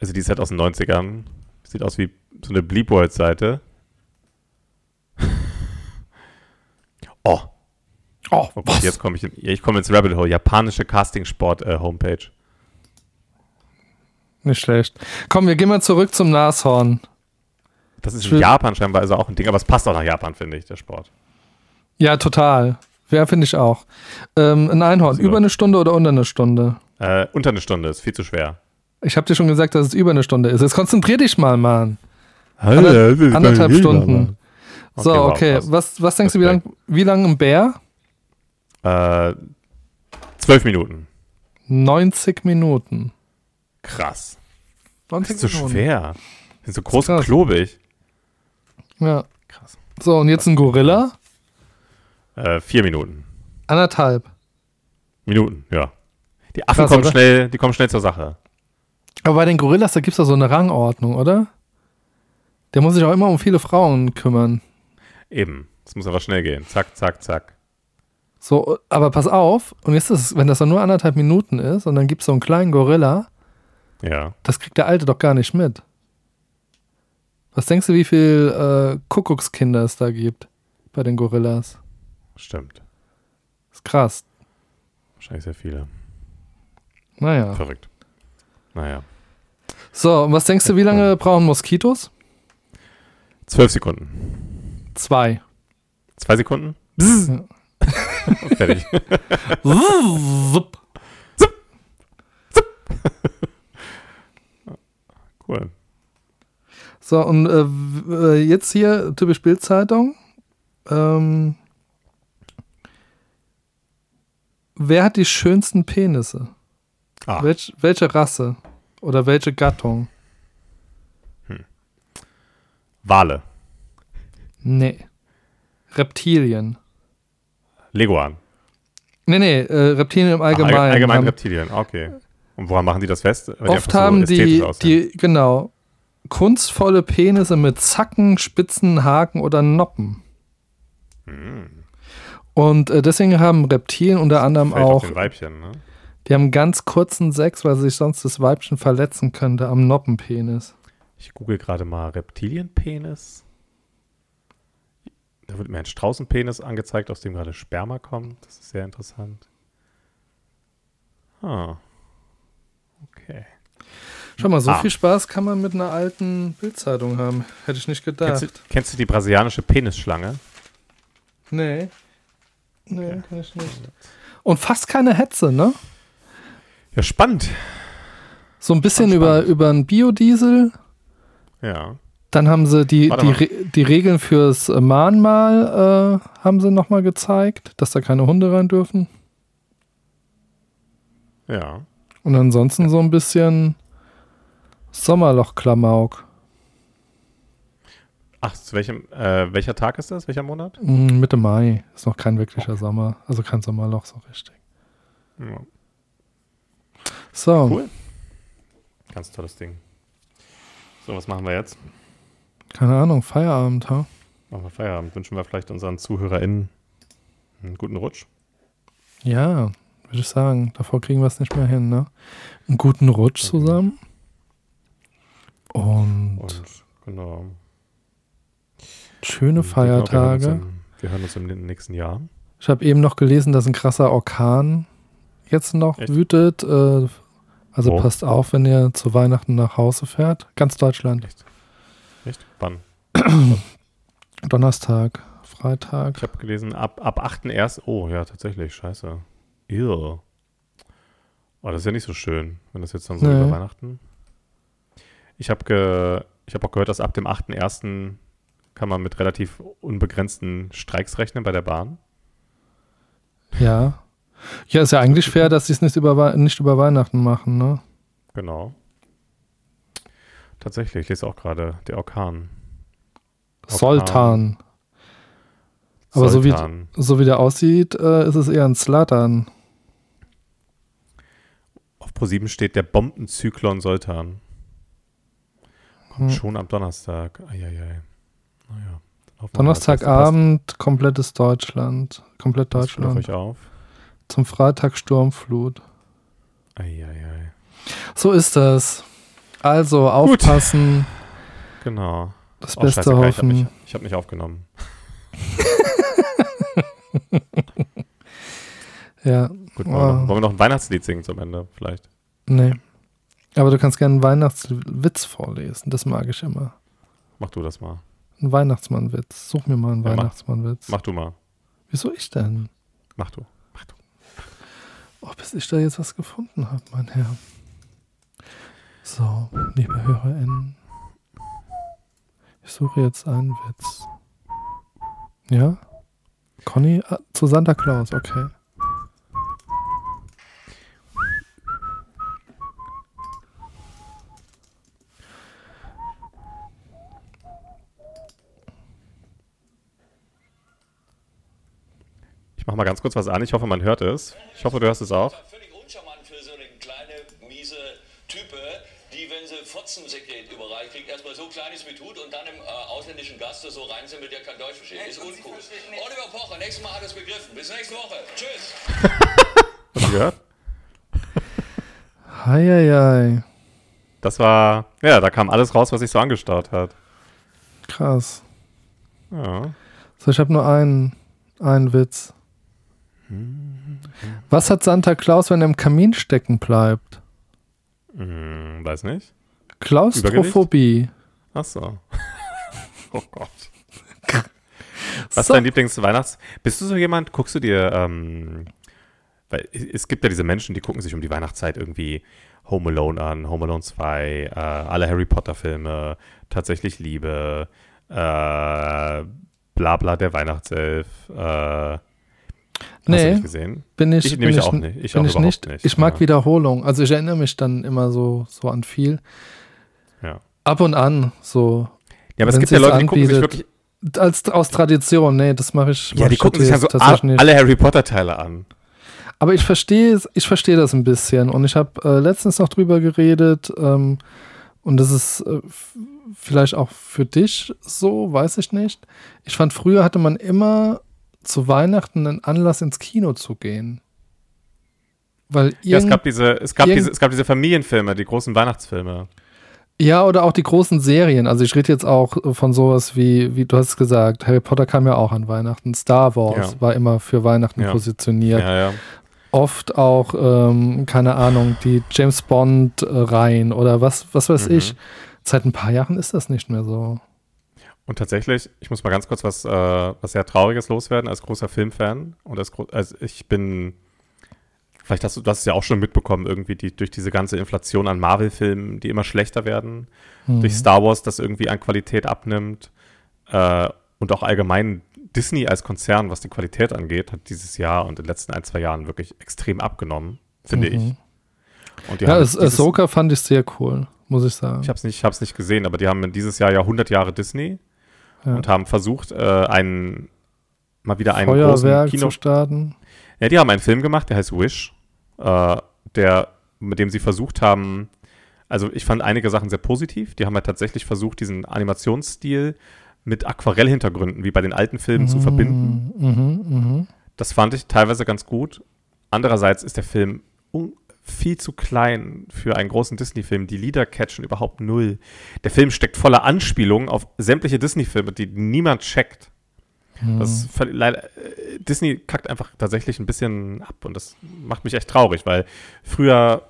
also die ist halt aus den 90ern. Sieht aus wie so eine Bleep World Seite. oh, Oh, oh Gott, jetzt komme ich, in, ich komme ins Rabbit Hole. Japanische Castingsport äh, Homepage. Nicht schlecht. Komm, wir gehen mal zurück zum Nashorn. Das ist in Japan scheinbar also auch ein Ding, aber es passt auch nach Japan, finde ich, der Sport. Ja, total. Ja, finde ich auch. Ähm, ein Einhorn, über eine Stunde oder unter eine Stunde? Äh, unter eine Stunde ist viel zu schwer. Ich habe dir schon gesagt, dass es über eine Stunde ist. Jetzt konzentrier dich mal, Mann. Ander, Anderthalb Stunden. So, wow, okay. Was, was denkst du, wie lang, wie lang ein Bär? Äh, zwölf Minuten. 90 Minuten. Krass. 90 Das ist so schwer. Die sind so groß und klobig. Ja. Krass. So, und jetzt ein Gorilla? Äh, vier Minuten. Anderthalb. Minuten, ja. Die Affen Krass, kommen oder? schnell, die kommen schnell zur Sache. Aber bei den Gorillas, da gibt es doch so eine Rangordnung, oder? Der muss sich auch immer um viele Frauen kümmern. Eben. Es muss aber schnell gehen. Zack, zack, zack. So, aber pass auf, und jetzt ist es, wenn das dann nur anderthalb Minuten ist und dann gibt es so einen kleinen Gorilla, Ja. das kriegt der Alte doch gar nicht mit. Was denkst du, wie viel äh, Kuckuckskinder es da gibt bei den Gorillas? Stimmt. ist krass. Wahrscheinlich sehr viele. Naja. Verrückt. Naja. So, und was denkst du, wie lange brauchen Moskitos? Zwölf Sekunden. Zwei. Zwei Sekunden? Ja. Fertig. Wupp. Cool. So, und äh, äh, jetzt hier typisch Bildzeitung. Ähm, wer hat die schönsten Penisse? Ah, Welch, welche Rasse oder welche Gattung? Wale. Nee. Reptilien. Leguan. Nee, nee, äh, Reptilien im Ach, Allgemeinen. allgemein, allgemein haben, Reptilien. Okay. Und woran machen die das fest? Wenn oft einfach haben ästhetisch die, aussehen? die, genau, kunstvolle Penisse mit Zacken, Spitzen, Haken oder Noppen. Hm. Und äh, deswegen haben Reptilien unter anderem Vielleicht auch, den Weibchen, ne? die haben ganz kurzen Sex, weil sich sonst das Weibchen verletzen könnte am Noppenpenis. Ich google gerade mal Reptilienpenis. Da wird mir ein Straußenpenis angezeigt, aus dem gerade Sperma kommt. Das ist sehr interessant. Ah. Okay. Schau mal, so Ah. viel Spaß kann man mit einer alten Bildzeitung haben. Hätte ich nicht gedacht. Kennst du, kennst du die brasilianische Penisschlange? Nee. Nee, kann ich nicht. Und fast keine Hetze, ne? Ja, spannend. So ein bisschen über, über einen Biodiesel. Ja. Dann haben sie die, Warte die. Re die Regeln fürs äh, Mahnmal äh, haben sie nochmal gezeigt, dass da keine Hunde rein dürfen. Ja. Und ansonsten so ein bisschen Sommerloch-Klamauk. Ach, zu welchem, äh, welcher Tag ist das? Welcher Monat? Mm, Mitte Mai ist noch kein wirklicher Sommer. Also kein Sommerloch so richtig. Ja. So, Cool. Ganz tolles Ding. So, was machen wir jetzt? keine Ahnung, Feierabend, ha? Machen wir Feierabend. Wünschen wir vielleicht unseren ZuhörerInnen einen guten Rutsch. Ja, würde ich sagen. Davor kriegen wir es nicht mehr hin, ne? Einen guten Rutsch Okay. zusammen. Und, Und genau. Schöne genau, wir hören uns Feiertage. im- Wir hören uns im nächsten Jahr. Ich habe eben noch gelesen, dass ein krasser Orkan jetzt noch Echt? wütet. Äh, also Wo? passt auf, wenn ihr zu Weihnachten nach Hause fährt. Ganz Deutschland. Echt? Echt? Wann? Donnerstag, Freitag. Ich habe gelesen, ab, ab 8.1. Oh, ja, tatsächlich. Scheiße. Ew. Oh, das ist ja nicht so schön, wenn das jetzt dann so Nee. über Weihnachten. Ich habe ge ich hab auch gehört, dass ab dem 8.1. kann man mit relativ unbegrenzten Streiks rechnen bei der Bahn. Ja. Ja, ist ja eigentlich fair, dass sie es nicht über, nicht über Weihnachten machen, ne? Genau. Tatsächlich, ich lese auch gerade der Orkan. Orkan. Soltan. Aber so wie-. So wie der aussieht, äh, ist es eher ein Slattern. Auf Pro7 steht der Bombenzyklon Sultan. Kommt Hm. schon am Donnerstag. Eieiei. Naja. hoffen wir Donnerstagabend, komplettes Deutschland. Komplett gut Deutschland. euch auf. Zum Freitag Sturmflut. Eieiei. So ist das. Also aufpassen, Genau. das Oh, Beste scheißegal, ich habe hoffen. nicht, ich hab nicht aufgenommen. Ja, Gut, wollen, wir Oh. noch, wollen wir noch ein Weihnachtslied singen zum Ende vielleicht? nee. Aber du kannst gerne einen Weihnachtswitz vorlesen. Das mag ich immer. Mach du das mal. Ein Weihnachtsmannwitz. Such mir mal einen Ja, mach. Weihnachtsmannwitz. Mach du mal. Wieso ich denn? Mach du. Mach du. Oh, bis ich da jetzt was gefunden habe, mein Herr. So, liebe HörerInnen. Ich suche jetzt einen Witz. Ja? Conny ah, zu Santa Claus, okay. Mach mal ganz kurz was an. Ich hoffe, man hört es. Ich hoffe, du hörst es auch. Völlig uncharmant für so eine kleine, miese Type, die, wenn sie Fotzensekret überall kriegt, erstmal so kleines mit Hut und dann im äh, ausländischen Gast so rein sind, mit der kein Deutsch versteht. Ist uncool. Oliver Pocher, nächstes Mal hat er es begriffen. Bis nächste Woche. Tschüss. Hast du gehört? Heieiei. Das war, ja, da kam alles raus, was sich so angestaut hat. Krass. Ja. So, ich habe nur einen, einen Witz. Was hat Santa Claus, wenn er im Kamin stecken bleibt? Hm, weiß nicht. Klaustrophobie. Ach so. oh Gott. Was ist So. dein Lieblingsweihnachts... Bist du so jemand, guckst du dir, ähm, weil es gibt ja diese Menschen, die gucken sich um die Weihnachtszeit irgendwie Home Alone an, Home Alone 2, äh, alle Harry Potter Filme, Tatsächlich Liebe, äh, bla bla der Weihnachtself, äh, hast du Nee, nicht gesehen? bin ich, Ich bin ich, auch nicht. Ich bin auch ich nicht. nicht, Ich mag ja. Wiederholung. Also ich erinnere mich dann immer so, so an viel. Ja. Ab und an, so Ja, aber es gibt ja Leute, die gucken sich wirklich, als aus Tradition. Nee, das mache ich. ja, mach die ich gucken sich ja so alle Harry Potter Teile an. Aber ich verstehe ich verstehe das ein bisschen. Und ich habe äh, letztens noch drüber geredet. Ähm, und das ist äh, vielleicht auch für dich so, weiß ich nicht. Ich fand, früher hatte man immer zu Weihnachten einen Anlass ins Kino zu gehen. Weil Ja, es gab diese, es gab diese, es gab diese Familienfilme, die großen Weihnachtsfilme. Ja, oder auch die großen Serien. Also ich rede jetzt auch von sowas wie, wie du hast gesagt, Harry Potter kam ja auch an Weihnachten. Star Wars Ja. war immer für Weihnachten Ja. positioniert. Ja. Oft auch, ähm, keine Ahnung, die James Bond-Reihen oder was, was weiß Mhm. ich. Seit ein paar Jahren ist das nicht mehr so. Und tatsächlich, ich muss mal ganz kurz was, äh, was sehr Trauriges loswerden als großer Filmfan. Und als, gro- also ich bin, vielleicht hast du das ja auch schon mitbekommen, irgendwie die, durch diese ganze Inflation an Marvel-Filmen, die immer schlechter werden, Hm. durch Star Wars, das irgendwie an Qualität abnimmt äh, und auch allgemein Disney als Konzern, was die Qualität angeht, hat dieses Jahr und in den letzten ein, zwei Jahren wirklich extrem abgenommen, finde Mhm. ich. Und Ja, es- Ahsoka fand ich sehr cool, muss ich sagen. Ich habe es nicht, ich hab's nicht gesehen, aber die haben dieses Jahr ja 100 Jahre Disney Ja. und haben versucht, äh, einen, mal wieder einen großen Feuerwerk Kino. zu starten. Ja, die haben einen Film gemacht, der heißt Wish, äh, der, mit dem sie versucht haben, also ich fand einige Sachen sehr positiv. Die haben halt tatsächlich versucht, diesen Animationsstil mit Aquarellhintergründen, wie bei den alten Filmen, zu verbinden. Mhm, mhm. Das fand ich teilweise ganz gut. Andererseits ist der Film un viel zu klein für einen großen Disney-Film. Die Lieder catchen überhaupt null. Der Film steckt voller Anspielungen auf sämtliche Disney-Filme, die niemand checkt. Das ist ver- leider, äh, Disney kackt einfach tatsächlich ein bisschen ab und das macht mich echt traurig, weil früher,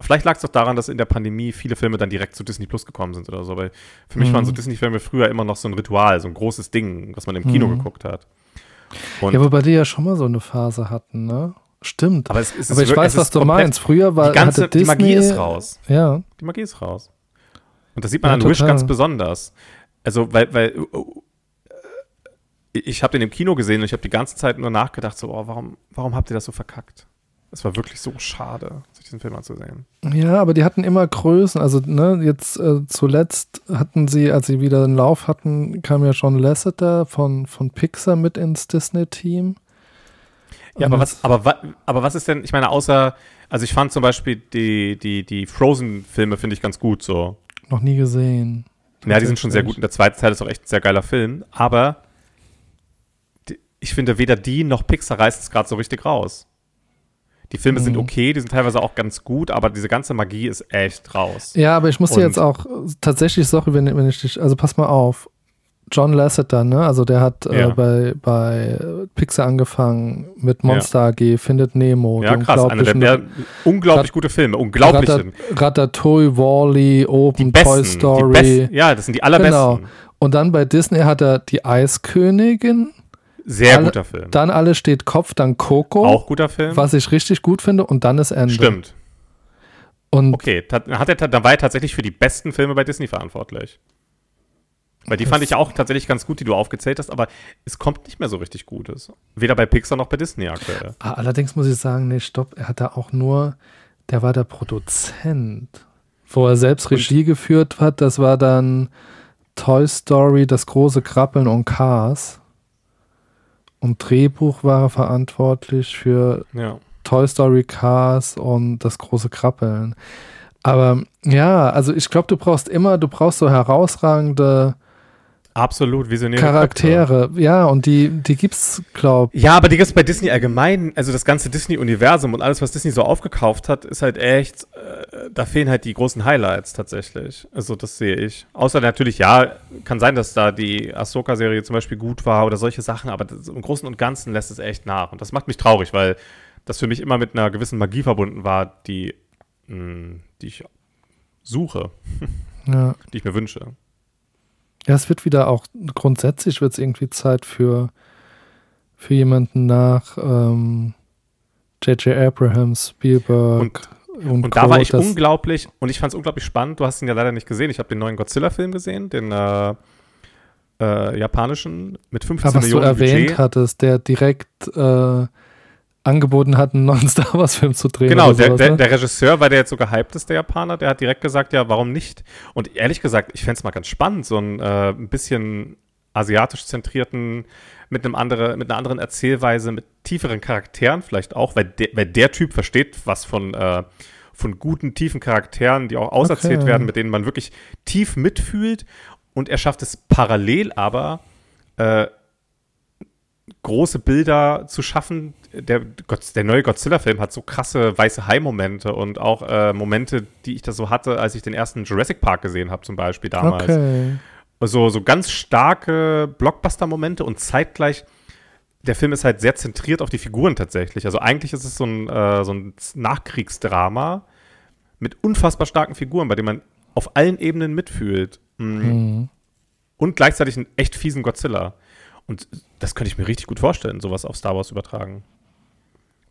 vielleicht lag es doch daran, dass in der Pandemie viele Filme dann direkt zu Disney Plus gekommen sind oder so, weil für mich Mhm. waren so Disney-Filme früher immer noch so ein Ritual, so ein großes Ding, was man im Kino Mhm. geguckt hat. Und Ja, wobei die ja schon mal so eine Phase hatten, ne? Stimmt. Aber, es, es Aber ich wir- weiß, was du meinst. Früher war Die ganze hatte die Magie Disney- ist raus. Ja. Die Magie ist raus. Und das sieht man Ja, an Wish total. ganz besonders. Also, weil, weil äh, ich habe den im Kino gesehen und ich habe die ganze Zeit nur nachgedacht, so, oh, warum, warum habt ihr das so verkackt? Es war wirklich so schade, sich diesen Film anzusehen. Ja, aber die hatten immer Größen. Also, ne, jetzt äh, zuletzt hatten sie, als sie wieder einen Lauf hatten, kam ja John Lasseter von, von Pixar mit ins Disney-Team. Ja, aber das- was, aber, aber was ist denn, ich meine, außer, also ich fand zum Beispiel die, die, die Frozen-Filme finde ich ganz gut so. Noch nie gesehen. Ja, die sind schon sehr gut. Und der zweite Teil ist auch echt ein sehr geiler Film. Aber die, ich finde, weder die noch Pixar reißt es gerade so richtig raus. Die Filme sind Mhm. okay, die sind teilweise auch ganz gut, aber diese ganze Magie ist echt raus. Ja, aber ich muss dir jetzt auch tatsächlich, sorry, wenn, wenn ich dich, also pass mal auf. John Lasseter, ne? Also der hat Ja. äh, bei, bei Pixar angefangen mit Monster AG, Findet Nemo, Ja, krass. Einer der, der unglaublich Rat- gute Filme. Unglaublich. Ratat Ratatouille, Wall-E, Die Open, besten. Toy Story. Ja, das sind die allerbesten. Genau. Und dann bei Disney hat er die Eiskönigin, Sehr Alle- guter Film. dann alles steht Kopf, dann Coco, Auch guter Film. was ich richtig gut finde, und dann ist Ende. Stimmt. Und Okay, hat er, dann war er tatsächlich für die besten Filme bei Disney verantwortlich. Weil die fand ich auch tatsächlich ganz gut, die du aufgezählt hast, aber es kommt nicht mehr so richtig Gutes. Weder bei Pixar noch bei Disney aktuell. Ah, allerdings muss ich sagen, nee, stopp, er hat da auch nur, der war der Produzent. Wo er selbst Regie geführt hat, das war dann Toy Story, das große Krabbeln und Cars. Und Drehbuch war er verantwortlich für Ja. Toy Story, Cars und das große Krabbeln. Aber ja, also ich glaube, du brauchst immer, du brauchst so herausragende Absolut visionäre Charaktere. Ja, und die, die gibt's, glaub. Ja, aber die gibt's bei Disney allgemein. Also das ganze Disney-Universum und alles, was Disney so aufgekauft hat, ist halt echt, äh, da fehlen halt die großen Highlights tatsächlich. Also das sehe ich. Außer natürlich, ja, kann sein, dass da die Ahsoka-Serie zum Beispiel gut war oder solche Sachen, aber das, im Großen und Ganzen lässt es echt nach. Und das macht mich traurig, weil das für mich immer mit einer gewissen Magie verbunden war, die, mh, die ich suche, Ja. die ich mir wünsche. Ja, es wird wieder auch grundsätzlich wird es irgendwie Zeit für, für jemanden nach ähm, J.J. Abrahams, Spielberg Und und, Und da war ich unglaublich, und ich fand es unglaublich spannend. Du hast ihn ja leider nicht gesehen. Ich habe den neuen Godzilla-Film gesehen, den äh, äh, japanischen mit 15 Aber was du Millionen erwähnt Budget. hattest, der direkt äh, angeboten hat, einen neuen Star Wars-Film zu drehen. Genau, der, sowas, der, ne? der Regisseur, weil der jetzt so gehypt ist, der Japaner, der hat direkt gesagt, ja, warum nicht? Und ehrlich gesagt, ich fände es mal ganz spannend, so einen äh, ein bisschen asiatisch zentrierten, mit, einem andere, mit einer anderen Erzählweise, mit tieferen Charakteren vielleicht auch, weil der, weil der Typ versteht was von, äh, von guten, tiefen Charakteren, die auch auserzählt Okay. werden, mit denen man wirklich tief mitfühlt. Und er schafft es parallel aber, äh, große Bilder zu schaffen. Der, der neue Godzilla-Film hat so krasse weiße Hai-Momente und auch äh, Momente, die ich da so hatte, als ich den ersten Jurassic Park gesehen habe, zum Beispiel damals. Okay. So, so ganz starke Blockbuster-Momente und zeitgleich, der Film ist halt sehr zentriert auf die Figuren tatsächlich. Also eigentlich ist es so ein, äh, so ein Nachkriegsdrama mit unfassbar starken Figuren, bei dem man auf allen Ebenen mitfühlt. Mhm Mhm. und gleichzeitig einen echt fiesen Godzilla. Und das könnte ich mir richtig gut vorstellen, sowas auf Star Wars übertragen.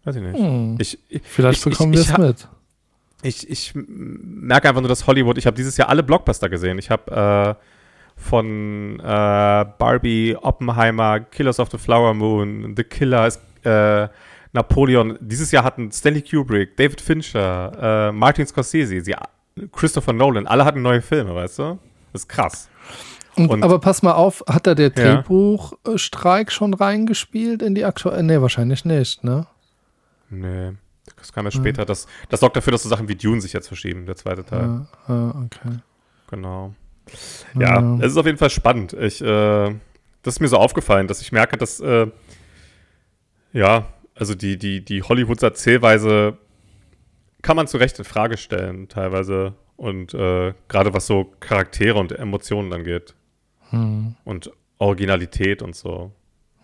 Weiß ich nicht. Hm. Ich, ich, Vielleicht ich, bekommen wir es mit. ich, ich merke einfach nur, dass Hollywood, ich habe dieses Jahr alle Blockbuster gesehen. Ich habe äh, von äh, Barbie, Oppenheimer, Killers of the Flower Moon, The Killer, äh, Napoleon. Dieses Jahr hatten Stanley Kubrick, David Fincher, äh, Martin Scorsese, sie, Christopher Nolan, alle hatten neue Filme, weißt du? Das ist krass. Und, aber pass mal auf, hat da der Ja. Drehbuchstreik schon reingespielt in die aktuelle? Nee, wahrscheinlich nicht, ne? Nee, das kam ja später. Das, das sorgt dafür, dass so Sachen wie Dune sich jetzt verschieben, der zweite Teil. Ja, ja, okay. Genau. Ja, Ja. es ist auf jeden Fall spannend. Ich, äh, das ist mir so aufgefallen, dass ich merke, dass, äh, ja, also die, die, die Hollywoods Erzählweise kann man zu Recht in Frage stellen, teilweise. Und äh, gerade was so Charaktere und Emotionen angeht. Hm, Und Originalität und so,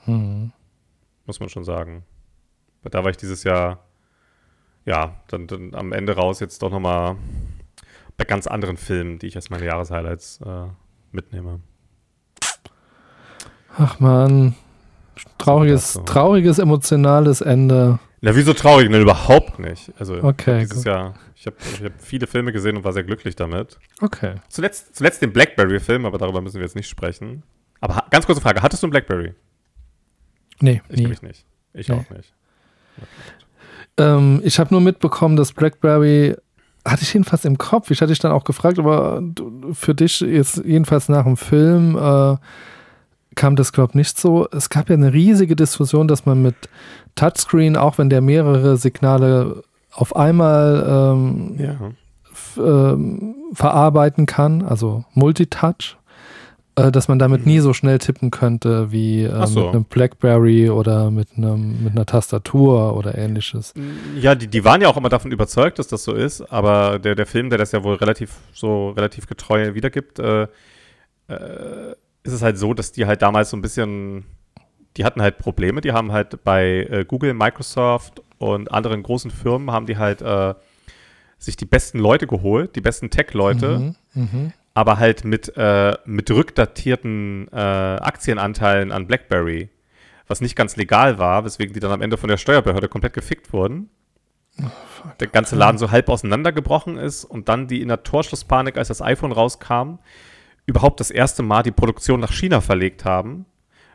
hm. muss man schon sagen. Da war ich dieses Jahr, ja, dann, dann am Ende raus jetzt doch nochmal bei ganz anderen Filmen, die ich als meine Jahreshighlights äh, mitnehme. Ach man, trauriges, so. trauriges emotionales Ende. Na, wieso traurig? Ne, überhaupt nicht. Also Okay, dieses gut. Jahr, ich habe ich hab viele Filme gesehen und war sehr glücklich damit. Okay. Zuletzt, zuletzt den Blackberry-Film, aber darüber müssen wir jetzt nicht sprechen. Aber ganz kurze Frage, hattest du einen Blackberry? Nee, Ich nie. nicht. Ich Nee. auch nicht. Ähm, ich habe nur mitbekommen, dass BlackBerry hatte ich jedenfalls im Kopf. Ich hatte dich dann auch gefragt, aber für dich jetzt jedenfalls nach dem Film äh, kam das, glaube ich, nicht so. Es gab ja eine riesige Diskussion, dass man mit Touchscreen, auch wenn der mehrere Signale auf einmal ähm, Ja. ähm, verarbeiten kann, also Multitouch, äh, dass man damit nie so schnell tippen könnte wie äh, so. mit einem BlackBerry oder mit, einem, mit einer Tastatur oder ähnliches. Ja, die, die waren ja auch immer davon überzeugt, dass das so ist, aber der, der Film, der das ja wohl relativ so relativ getreu wiedergibt, äh, äh, ist es halt so, dass die halt damals so ein bisschen, die hatten halt Probleme, die haben halt bei äh, Google, Microsoft und anderen großen Firmen haben die halt äh, sich die besten Leute geholt, die besten Tech-Leute, Mhm, mhm. aber halt mit, äh, mit rückdatierten äh, Aktienanteilen an BlackBerry, was nicht ganz legal war, weswegen die dann am Ende von der Steuerbehörde komplett gefickt wurden. der ganze Laden so halb auseinandergebrochen ist und dann die in der Torschlusspanik, als das iPhone rauskam, überhaupt das erste Mal die Produktion nach China verlegt haben,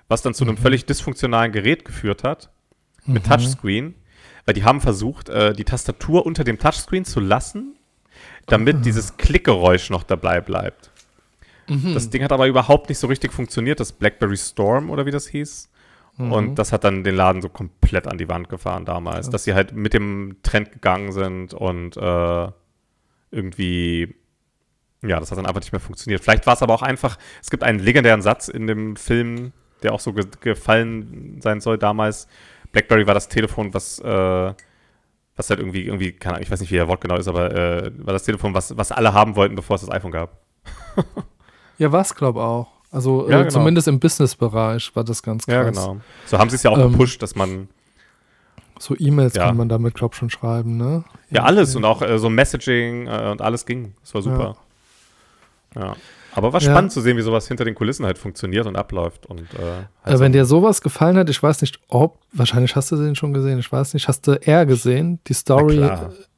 was dann zu einem völlig dysfunktionalen Gerät geführt hat, mit Touchscreen, weil die haben versucht, äh, die Tastatur unter dem Touchscreen zu lassen, damit dieses Klickgeräusch noch dabei bleibt. Das Ding hat aber überhaupt nicht so richtig funktioniert, das BlackBerry Storm oder wie das hieß. Und das hat dann den Laden so komplett an die Wand gefahren damals, dass sie halt mit dem Trend gegangen sind und äh, irgendwie, ja, das hat dann einfach nicht mehr funktioniert. Vielleicht war es aber auch einfach, es gibt einen legendären Satz in dem Film, der auch so ge gefallen sein soll damals. BlackBerry war das Telefon, was, äh, was halt irgendwie, irgendwie, keine Ahnung, ich weiß nicht, wie der Wort genau ist, aber äh, war das Telefon, was, was alle haben wollten, bevor es das iPhone gab. Ja, was glaube auch. Also Ja, äh, genau. zumindest im Business-Bereich war das ganz krass. Ja, genau. So haben sie es ja auch Ähm, gepusht, dass man, So E-Mails Ja. kann man damit, glaube ich, schon schreiben, ne? ja, alles und auch äh, so Messaging äh, und alles ging. Das war super. Ja. Aber war Ja. spannend zu sehen, wie sowas hinter den Kulissen halt funktioniert und abläuft. Und, äh, halt so- wenn dir sowas gefallen hat, ich weiß nicht, ob, wahrscheinlich hast du den schon gesehen, ich weiß nicht, hast du R gesehen, die Story?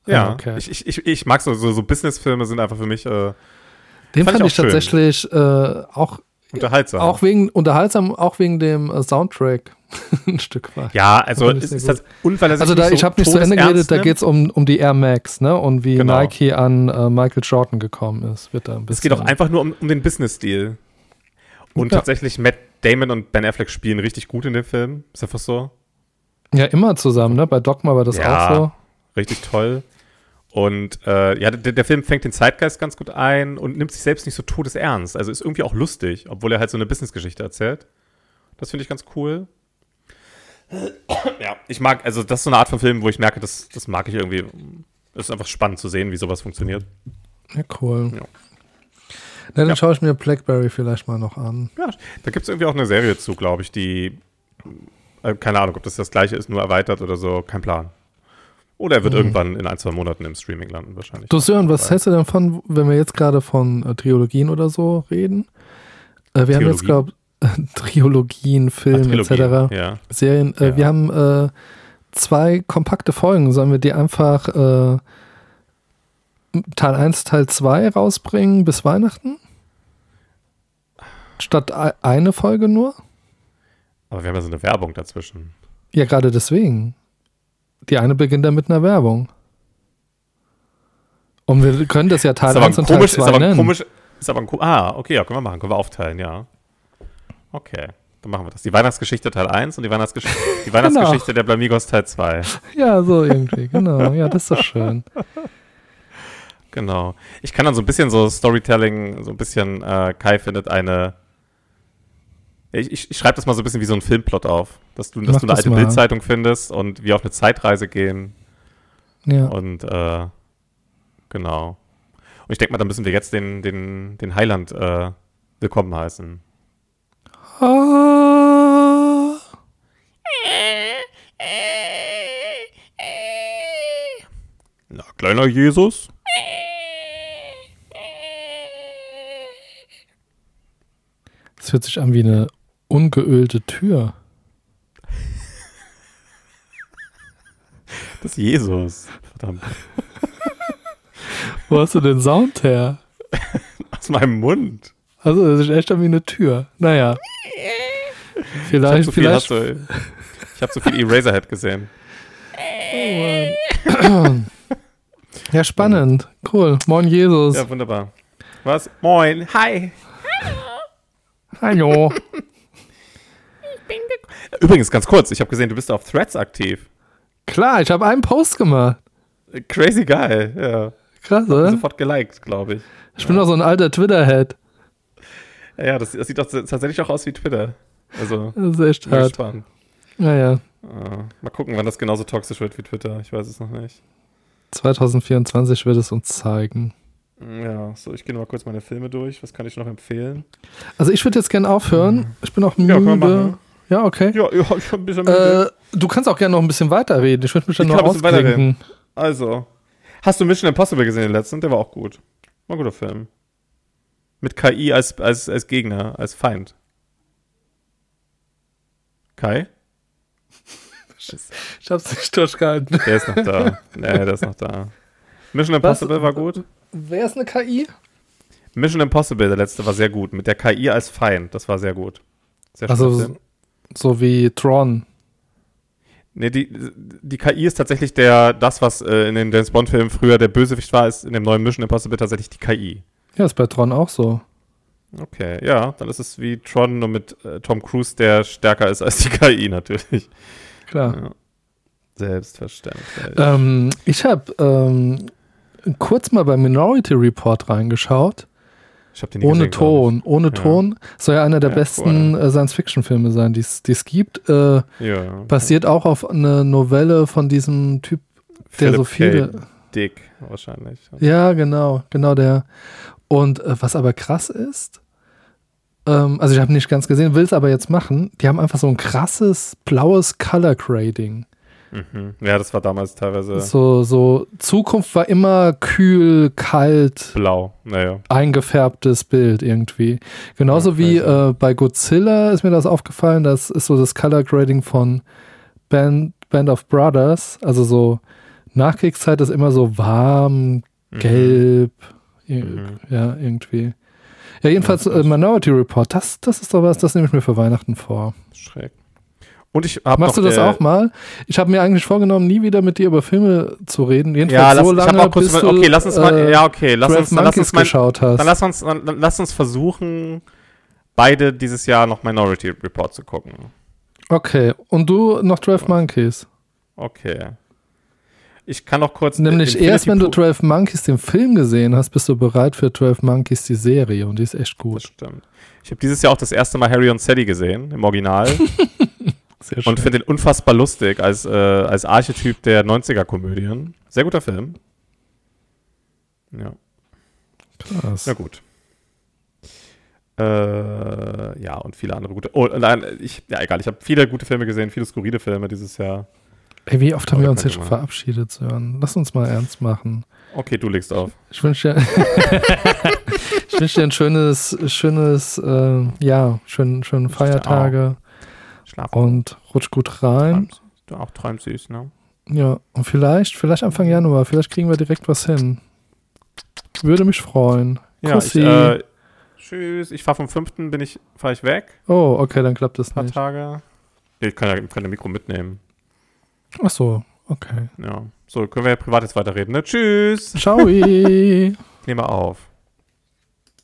ja, okay. ich, ich, ich, ich mag so, so, so Businessfilme sind einfach für mich äh, Den fand fand, ich ich tatsächlich äh, auch, unterhaltsam. auch wegen, unterhaltsam, auch wegen dem äh, Soundtrack ein Stück weit. ja, also ist weil er sich Also da, nicht ich so habe nicht zu Ende geredet, da nimmt. geht es um, um die Air Max, ne? Und wie Genau. Nike an äh, Michael Jordan gekommen ist. Wird da ein bisschen. Es geht auch einfach nur um, um den Business-Deal. Und Ja. tatsächlich, Matt Damon und Ben Affleck spielen richtig gut in dem Film. Ist einfach so. Ja, immer zusammen, ne? Bei Dogma war das Ja. auch so. Richtig toll. Und äh, ja, der, der Film fängt den Zeitgeist ganz gut ein und nimmt sich selbst nicht so todesernst. Also ist irgendwie auch lustig, obwohl er halt so eine Businessgeschichte erzählt. Das finde ich ganz cool. Ja, ich mag, also das ist so eine Art von Film, wo ich merke, das, das mag ich irgendwie. Es ist einfach spannend zu sehen, wie sowas funktioniert. Ja, cool. Ja. Na, dann Ja. schaue ich mir Blackberry vielleicht mal noch an. Ja, da gibt es irgendwie auch eine Serie zu, glaube ich, die, äh, keine Ahnung, ob das das gleiche ist, nur erweitert oder so, kein Plan. Oder er wird irgendwann in ein, zwei Monaten im Streaming landen, wahrscheinlich. Du Sören, was hältst du denn von, wenn wir jetzt gerade von äh, Trilogien oder so reden? Äh, wir haben jetzt, glaube Trilogien, Film Trilogie, etc. Ja. Serien. Äh, Ja. Wir haben äh, zwei kompakte Folgen. Sollen wir die einfach äh, Teil 1, Teil 2 rausbringen bis Weihnachten? Statt ei- eine Folge nur? Aber wir haben ja so eine Werbung dazwischen. Ja, gerade deswegen. Die eine beginnt dann mit einer Werbung. Und wir können das ja Teil ist aber 1 ein und Teil komisch, ist 2 aber ein nennen. komisch, ist aber ein Ah, okay, ja, können wir machen, können wir aufteilen, ja. Okay, dann machen wir das. Die Weihnachtsgeschichte Teil 1 und die Weihnachtsgeschichte, die Weihnachtsgeschichte der Blamigos Teil 2. Ja, so irgendwie, genau. Ja, das ist doch schön. Genau. Ich kann dann so ein bisschen so Storytelling, so ein bisschen, äh, Kai findet eine. Ich, ich, ich schreibe das mal so ein bisschen wie so ein Filmplot auf. Dass du, dass Mach du eine das alte. Bildzeitung findest und wir auf eine Zeitreise gehen. Ja. Und äh, genau. Und ich denke mal, dann müssen wir jetzt den, den, den Heiland äh, willkommen heißen. Ah, Na, kleiner Jesus. das hört sich an wie eine ungeölte Tür. Das ist Jesus. Verdammt. Wo hast du den Sound her? Aus meinem Mund. Also, das ist echt wie eine Tür. Naja. Ich habe Vielleicht, so viel, vielleicht. hast du, ich hab so viel Eraserhead gesehen. Ja, spannend. Cool. Moin, Jesus. Ja, wunderbar. Was? Moin. Hi. Hallo. Übrigens, ganz kurz, ich habe gesehen, du bist auf Threads aktiv. Klar, ich habe einen Post gemacht. Crazy geil, ja. Krass, oder? Sofort geliked, glaube ich. Ich bin doch so ein alter Twitter-Head. Ja, ja das, das sieht doch tatsächlich auch aus wie Twitter. Also, Das ist echt hart. gespannt. Naja, Äh, mal gucken, wann das genauso toxisch wird wie Twitter. Ich weiß es noch nicht. 2024 wird es uns zeigen. Ja, so, ich gehe mal kurz meine Filme durch. Was kann ich noch empfehlen? Also ich würde jetzt gerne aufhören. Ich bin auch Ja, müde. machen. Ja, okay. Ja, ja ich habe ein bisschen. Äh, du kannst auch gerne noch ein bisschen weiterreden. Ich würde mich dann Ich bisschen ausklinken. Also, hast du Mission Impossible gesehen, den letzten? Der war auch gut. War ein guter Film. Mit KI als, als, als Gegner, als Feind. Kai? Ich hab's nicht durchgehalten. Der ist noch da. nee, der ist noch da. Mission Impossible war gut. Wer ist eine KI? Mission Impossible, der letzte, war sehr gut. Mit der KI als Feind, das war sehr gut. Sehr Also Film. So wie Tron. Nee, die, die KI ist tatsächlich der, das, was äh, in den James Bond-Filmen früher der Bösewicht war, ist in dem neuen Mission Impossible tatsächlich die KI. Ja, ist bei Tron auch so. Okay, ja, dann ist es wie Tron, nur mit äh, Tom Cruise, der stärker ist als die KI natürlich. Klar. Ja. Selbstverständlich. Ähm, ich habe ähm, kurz mal bei Minority Report reingeschaut. Ich habe den nie Ohne gesehen, Ton. Ohne Ja. Ton. Soll ja einer der Ja, besten äh, Science-Fiction-Filme sein, die es gibt. Äh. Ja. basiert auch auf eine Novelle von diesem Typ, der so viele. K. Dick wahrscheinlich. Ja, genau, genau der. Und äh, was aber krass ist, ähm, also ich habe nicht ganz gesehen, will es aber jetzt machen, die haben einfach so ein krasses blaues Color Grading. Mhm. Ja, das war damals teilweise So, so, Zukunft war immer kühl, kalt, blau. Naja. eingefärbtes Bild irgendwie. Genauso Ja, wie äh, bei Godzilla ist mir das aufgefallen, das ist so das Color Grading von Band, Band of Brothers, also so Nachkriegszeit ist immer so warm, Mhm. gelb, Mhm. ja, irgendwie. Ja, jedenfalls Ja, äh, Minority Report, das, das ist doch was, das nehme ich mir für Weihnachten vor. Schräg. Und ich habe Machst du das auch mal? Ich habe mir eigentlich vorgenommen, nie wieder mit dir über Filme zu reden. Jedenfalls Ja, lass, so ich hab lange, auch kurz bis okay, lass uns mal, äh, ja, okay, lass 12 uns, dann lass Monkeys uns mal, geschaut hast. dann lass uns, dann, dann lass uns versuchen, beide dieses Jahr noch Minority Report zu gucken. Okay, und du noch 12 Monkeys. Okay. Ich kann noch kurz. Nämlich Infinity erst, wenn du Pool- 12 Monkeys den Film gesehen hast, bist du bereit für 12 Monkeys die Serie und die ist echt Das gut. stimmt. Ich habe dieses Jahr auch das erste Mal Harry und Sally gesehen, im Original. Sehr und finde den unfassbar lustig als, äh, als Archetyp der 90er-Komödien. Sehr guter Film. Ja, krass. na gut. Äh, ja, und viele andere gute. Oh, nein, ich, ja, egal. Ich habe viele gute Filme gesehen, viele skurrile Filme dieses Jahr. Ey, wie oft haben wir uns hier schon verabschiedet, Sören? Lass uns mal ernst machen. Okay, du legst auf. Ich wünsche dir, ich wünsche dir ein schönes, schönes, äh, ja, ich dir Feiertage Schlaf. und rutsch gut rein. Träumst. Du auch träumst süß, ne? Ja, und vielleicht, vielleicht Anfang Januar, vielleicht kriegen wir direkt was hin. Würde mich freuen. Ja, ich, äh, tschüss. Ich fahre vom 5. bin ich, fahre ich weg. oh, okay, dann klappt das Ein paar nicht. Tage. Nee, Ich kann ja, kann Mikro mitnehmen. Ach so, okay. Ja. So, können wir ja privat jetzt weiterreden, ne? Tschüss. Ciao. Nehmen wir auf.